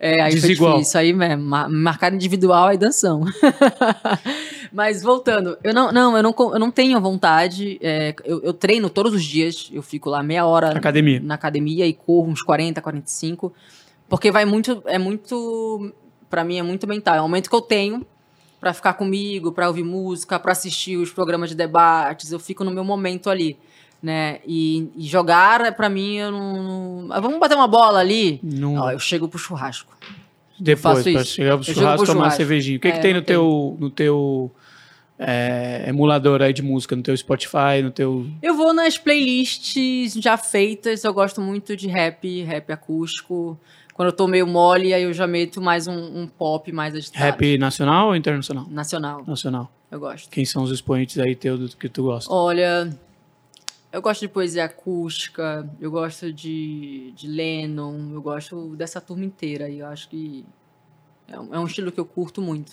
É, aí Desigual. foi difícil. Aí, é, ma- marcar individual aí danção. Mas voltando, eu não, não, eu não, eu não tenho vontade. é, eu, eu treino todos os dias, eu fico lá meia hora Academia. na academia e corro uns 40, 45. Porque vai muito. É muito. Pra mim é muito mental. É o momento que eu tenho pra ficar comigo, pra ouvir música, pra assistir os programas de debates. Eu fico no meu momento ali. Né? E, e jogar, pra mim, eu não. ah, Vamos bater uma bola ali? Não- eu chego pro churrasco. Depois, isso. chegar pro churrasco, pro tomar churrasco. cervejinha. O que, É, que tem no tem. teu, no teu é, emulador aí de música? No teu Spotify, no teu... Eu vou nas playlists já feitas. Eu gosto muito de rap, rap acústico. Quando eu tô meio mole, aí eu já meto mais um, um pop mais agitado. Rap nacional ou internacional? Nacional, Nacional. eu gosto. Quem são os expoentes aí teu que tu gosta? Olha, eu gosto de poesia acústica, eu gosto de, de Lennon, eu gosto dessa turma inteira. E eu acho que é um, é um estilo que eu curto muito.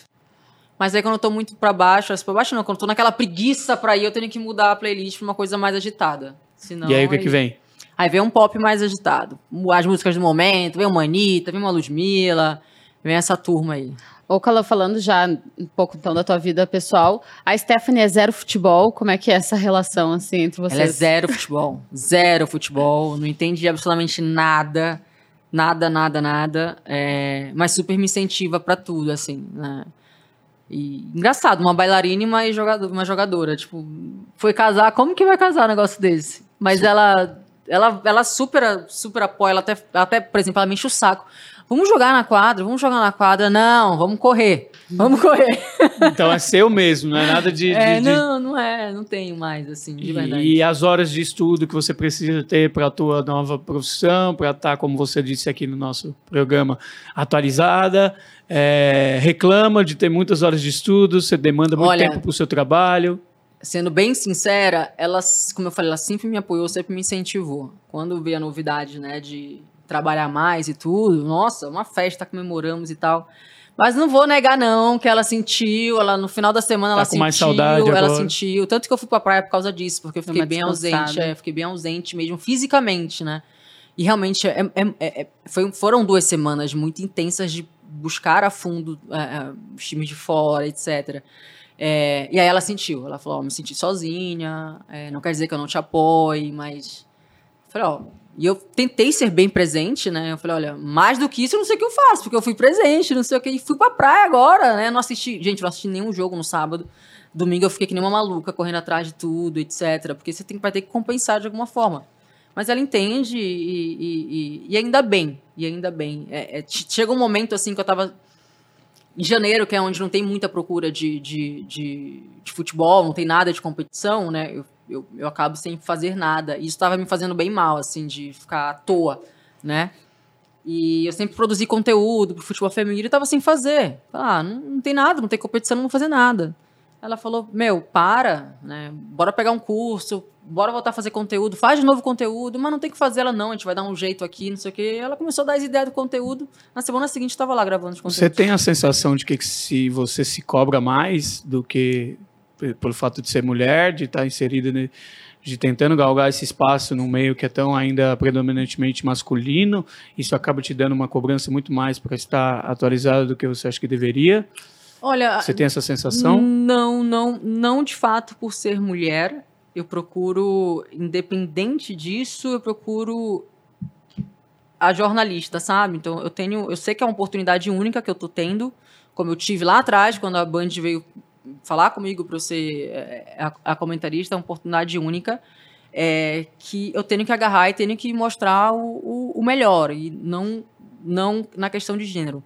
Mas aí quando eu tô muito pra baixo, pra baixo não, quando eu tô naquela preguiça pra ir, eu tenho que mudar a playlist pra uma coisa mais agitada. Senão, e aí o que que vem? Aí vem um pop mais agitado. As músicas do momento, vem uma Anitta, vem uma Ludmilla, vem essa turma aí. Ô, Cala, falando já um pouco então da tua vida pessoal, a Stephanie é zero futebol, como é que é essa relação assim entre vocês? Ela é zero futebol. Zero futebol. Não entende absolutamente nada. Nada, nada, nada. É, mas super me incentiva pra tudo, assim, né? E engraçado, uma bailarina e uma, jogador, uma jogadora. Tipo, foi casar, como que vai casar um negócio desse? Mas ela. Ela, ela super, super apoia, ela até, ela até, por exemplo, ela me enche o saco. Vamos jogar na quadra, vamos jogar na quadra. Não, vamos correr. Vamos correr. Então é seu mesmo, não é nada de... É, de- de- não, não é, não tenho mais, assim, de verdade. E, e as horas de estudo que você precisa ter para a tua nova profissão, para estar, como você disse aqui no nosso programa, atualizada, é, reclama de ter muitas horas de estudo, você demanda muito Olha, tempo para o seu trabalho. Sendo bem sincera, ela, como eu falei, ela sempre me apoiou, sempre me incentivou. Quando veio a novidade, né, de trabalhar mais e tudo, nossa, uma festa, comemoramos e tal. Mas não vou negar, não, que ela sentiu, ela no final da semana Tá ela com sentiu, mais saudade ela agora. sentiu. Tanto que eu fui pra praia por causa disso, porque eu fiquei bem ausente, é, fiquei bem ausente mesmo, fisicamente, né? E realmente é- é- é- é- foi- foram duas semanas muito intensas de, buscar a fundo é, os times de fora, etc. É, e aí ela sentiu, ela falou, oh, me senti sozinha, é, não quer dizer que eu não te apoie, mas... Falei, oh, e eu tentei ser bem presente, né? Eu falei, olha, mais do que isso eu não sei o que eu faço, porque eu fui presente, não sei o que, e fui pra praia agora, né? Não assisti, gente, não assisti nenhum jogo no sábado. Domingo eu fiquei que nem uma maluca, correndo atrás de tudo, etc. Porque você tem, vai ter que compensar de alguma forma. Mas ela entende e, e, e, e ainda bem, e ainda bem. É, é, chega um momento assim que eu tava em janeiro, que é onde não tem muita procura de, de, de, de futebol, não tem nada de competição, né? Eu, eu, eu acabo sem fazer nada. E isso estava me fazendo bem mal, assim, de ficar à toa, né? E eu sempre produzi conteúdo pro futebol feminino e tava sem fazer. Ah, não, não tem nada, não tem competição, não vou fazer nada. Ela falou: Meu, para, né? Bora pegar um curso, bora voltar a fazer conteúdo, faz de novo conteúdo, mas não tem que fazer ela, não, a gente vai dar um jeito aqui, não sei o quê. Ela começou a dar as ideias do conteúdo. Na semana seguinte estava lá gravando os conteúdos. Você tem a sensação de que se você se cobra mais do que pelo fato de ser mulher, de estar inserida, de tentando galgar esse espaço num meio que é tão ainda predominantemente masculino, isso acaba te dando uma cobrança muito mais para estar atualizado do que você acha que deveria? Olha, você tem essa sensação? Não, não, não de fato por ser mulher. Eu procuro, independente disso, eu procuro a jornalista, sabe? Então eu tenho, eu sei que é uma oportunidade única que eu tô tendo, como eu tive lá atrás quando a Band veio falar comigo para ser é, a, a, comentarista, é uma oportunidade única. É, que eu tenho que agarrar e tenho que mostrar o, o, o melhor e não não na questão de gênero.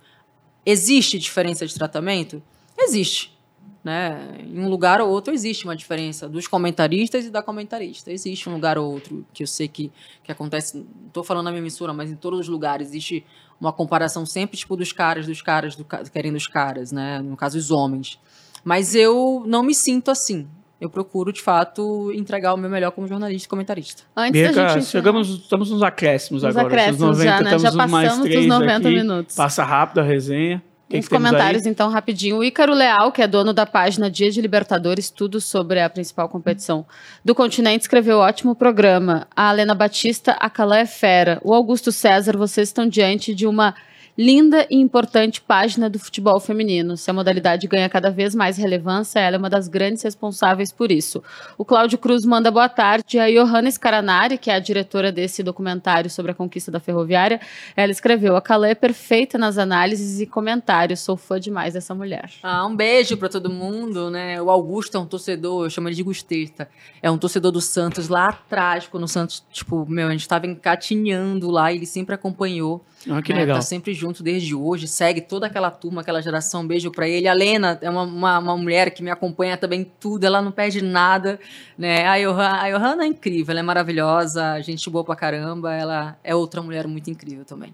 Existe diferença de tratamento? Existe. Né? Em um lugar ou outro existe uma diferença dos comentaristas e da comentarista. Existe um lugar ou outro que eu sei que, que acontece, não estou falando na minha emissora, mas em todos os lugares existe uma comparação sempre tipo dos caras, dos caras, do, querendo os caras, né? no caso os homens. Mas eu não me sinto assim. Eu procuro, de fato, entregar o meu melhor como jornalista e comentarista. Antes Bianca, da gente... chegamos, estamos nos acréscimos nos agora. Acréscimos 90, já, né? Já passamos dos 90 aqui. minutos. Passa rápido a resenha. Que Uns que comentários, então, rapidinho. O Ícaro Leal, que é dono da página Dia de Libertadores, tudo sobre a principal competição do continente, escreveu ótimo programa. A Helena Batista, a Calé é fera. O Augusto César, vocês estão diante de uma linda e importante página do futebol feminino. Se a modalidade ganha cada vez mais relevância, ela é uma das grandes responsáveis por isso. O Cláudio Cruz manda boa tarde. A Johanna Scaranari, que é a diretora desse documentário sobre a conquista da ferroviária, ela escreveu: A Calé é perfeita nas análises e comentários. Sou fã demais dessa mulher. Ah, um beijo para todo mundo, né? O Augusto é um torcedor, eu chamo ele de Gusteta. É um torcedor do Santos lá atrás, quando o Santos, tipo, meu, a gente estava encatinhando lá, ele sempre acompanhou. Ah, que né? legal. Tá sempre junto desde hoje, segue toda aquela turma, aquela geração. Um beijo para ele. A Lena é uma, uma, uma, mulher que me acompanha também tudo, ela não perde nada, né? A Johanna, a Johanna é incrível, ela é maravilhosa, gente boa pra caramba, ela é outra mulher muito incrível também.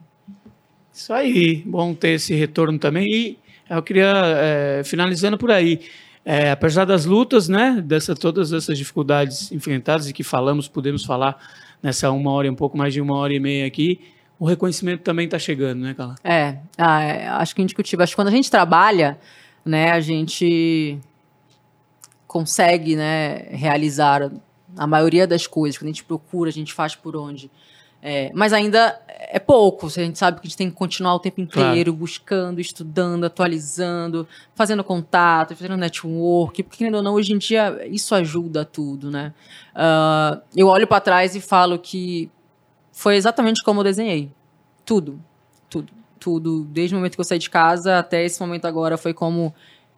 Isso aí, bom ter esse retorno também. E eu queria, é, finalizando por aí, é, apesar das lutas, né, dessa, todas essas dificuldades enfrentadas e que falamos, podemos falar nessa uma hora e um pouco mais de uma hora e meia aqui, o reconhecimento também está chegando, né, Carla? É, ah, é, acho que é indiscutível. Acho que quando a gente trabalha, né, a gente consegue, né, realizar a maioria das coisas. Quando a gente procura, a gente faz por onde. É, mas ainda é pouco. A gente sabe que a gente tem que continuar o tempo inteiro claro. buscando, estudando, atualizando, fazendo contato, fazendo network. Porque, querendo ou não, hoje em dia isso ajuda tudo, né? Uh, eu olho para trás e falo que foi exatamente como eu desenhei. Tudo. Tudo. Tudo. Desde o momento que eu saí de casa até esse momento agora foi como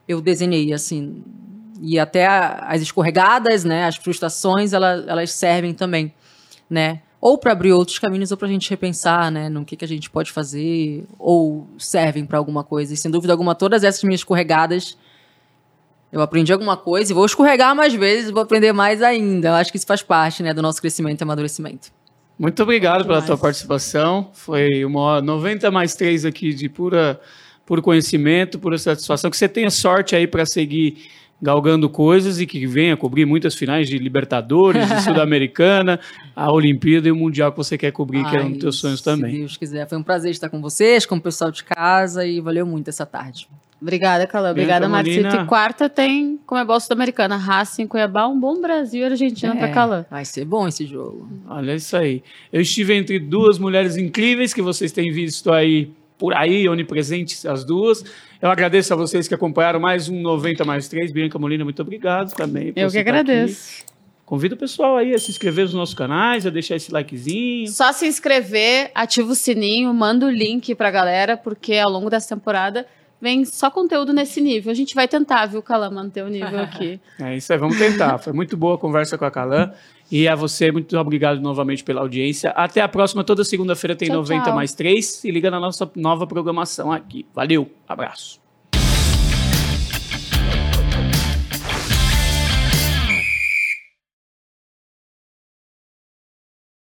eu desenhei, assim. E até a, as escorregadas, né, as frustrações, elas, elas servem também, né? Ou para abrir outros caminhos ou para a gente repensar, né, no que, que a gente pode fazer, ou servem para alguma coisa. E sem dúvida alguma, todas essas minhas escorregadas, eu aprendi alguma coisa e vou escorregar mais vezes, vou aprender mais ainda. Eu acho que isso faz parte, né, do nosso crescimento e amadurecimento. Muito obrigado pela tua participação. Foi uma hora 90 mais 3 aqui de pura, puro conhecimento, pura satisfação. Que você tenha sorte aí para seguir galgando coisas e que venha cobrir muitas finais de Libertadores, de Sul-Americana, a Olimpíada e o Mundial que você quer cobrir, Ai, que é um dos teus sonhos também. Se Deus quiser. Foi um prazer estar com vocês, com o pessoal de casa e valeu muito essa tarde. Obrigada, Calã. Obrigada, Marcito. E quarta tem Comebol Sul-Americana. Racing, Cuiabá, um bom Brasil e Argentina é, para Calã. Vai ser bom esse jogo. Olha isso aí. Eu estive entre duas mulheres incríveis que vocês têm visto aí por aí, onipresentes as duas. Eu agradeço a vocês que acompanharam mais um 90 mais 3. Bianca Molina, muito obrigado também. Eu que agradeço. Convido o pessoal aí a se inscrever nos nossos canais, a deixar esse likezinho. Só se inscrever, ativa o sininho, manda o link pra galera, porque ao longo dessa temporada vem só conteúdo nesse nível. A gente vai tentar, viu, Calan, manter o nível aqui. É isso aí, vamos tentar. Foi muito boa a conversa com a Calan. E a você, muito obrigado novamente pela audiência. Até a próxima. Toda segunda-feira tem Tchau, 90 tchau. mais 3. Se liga na nossa nova programação aqui. Valeu, abraço.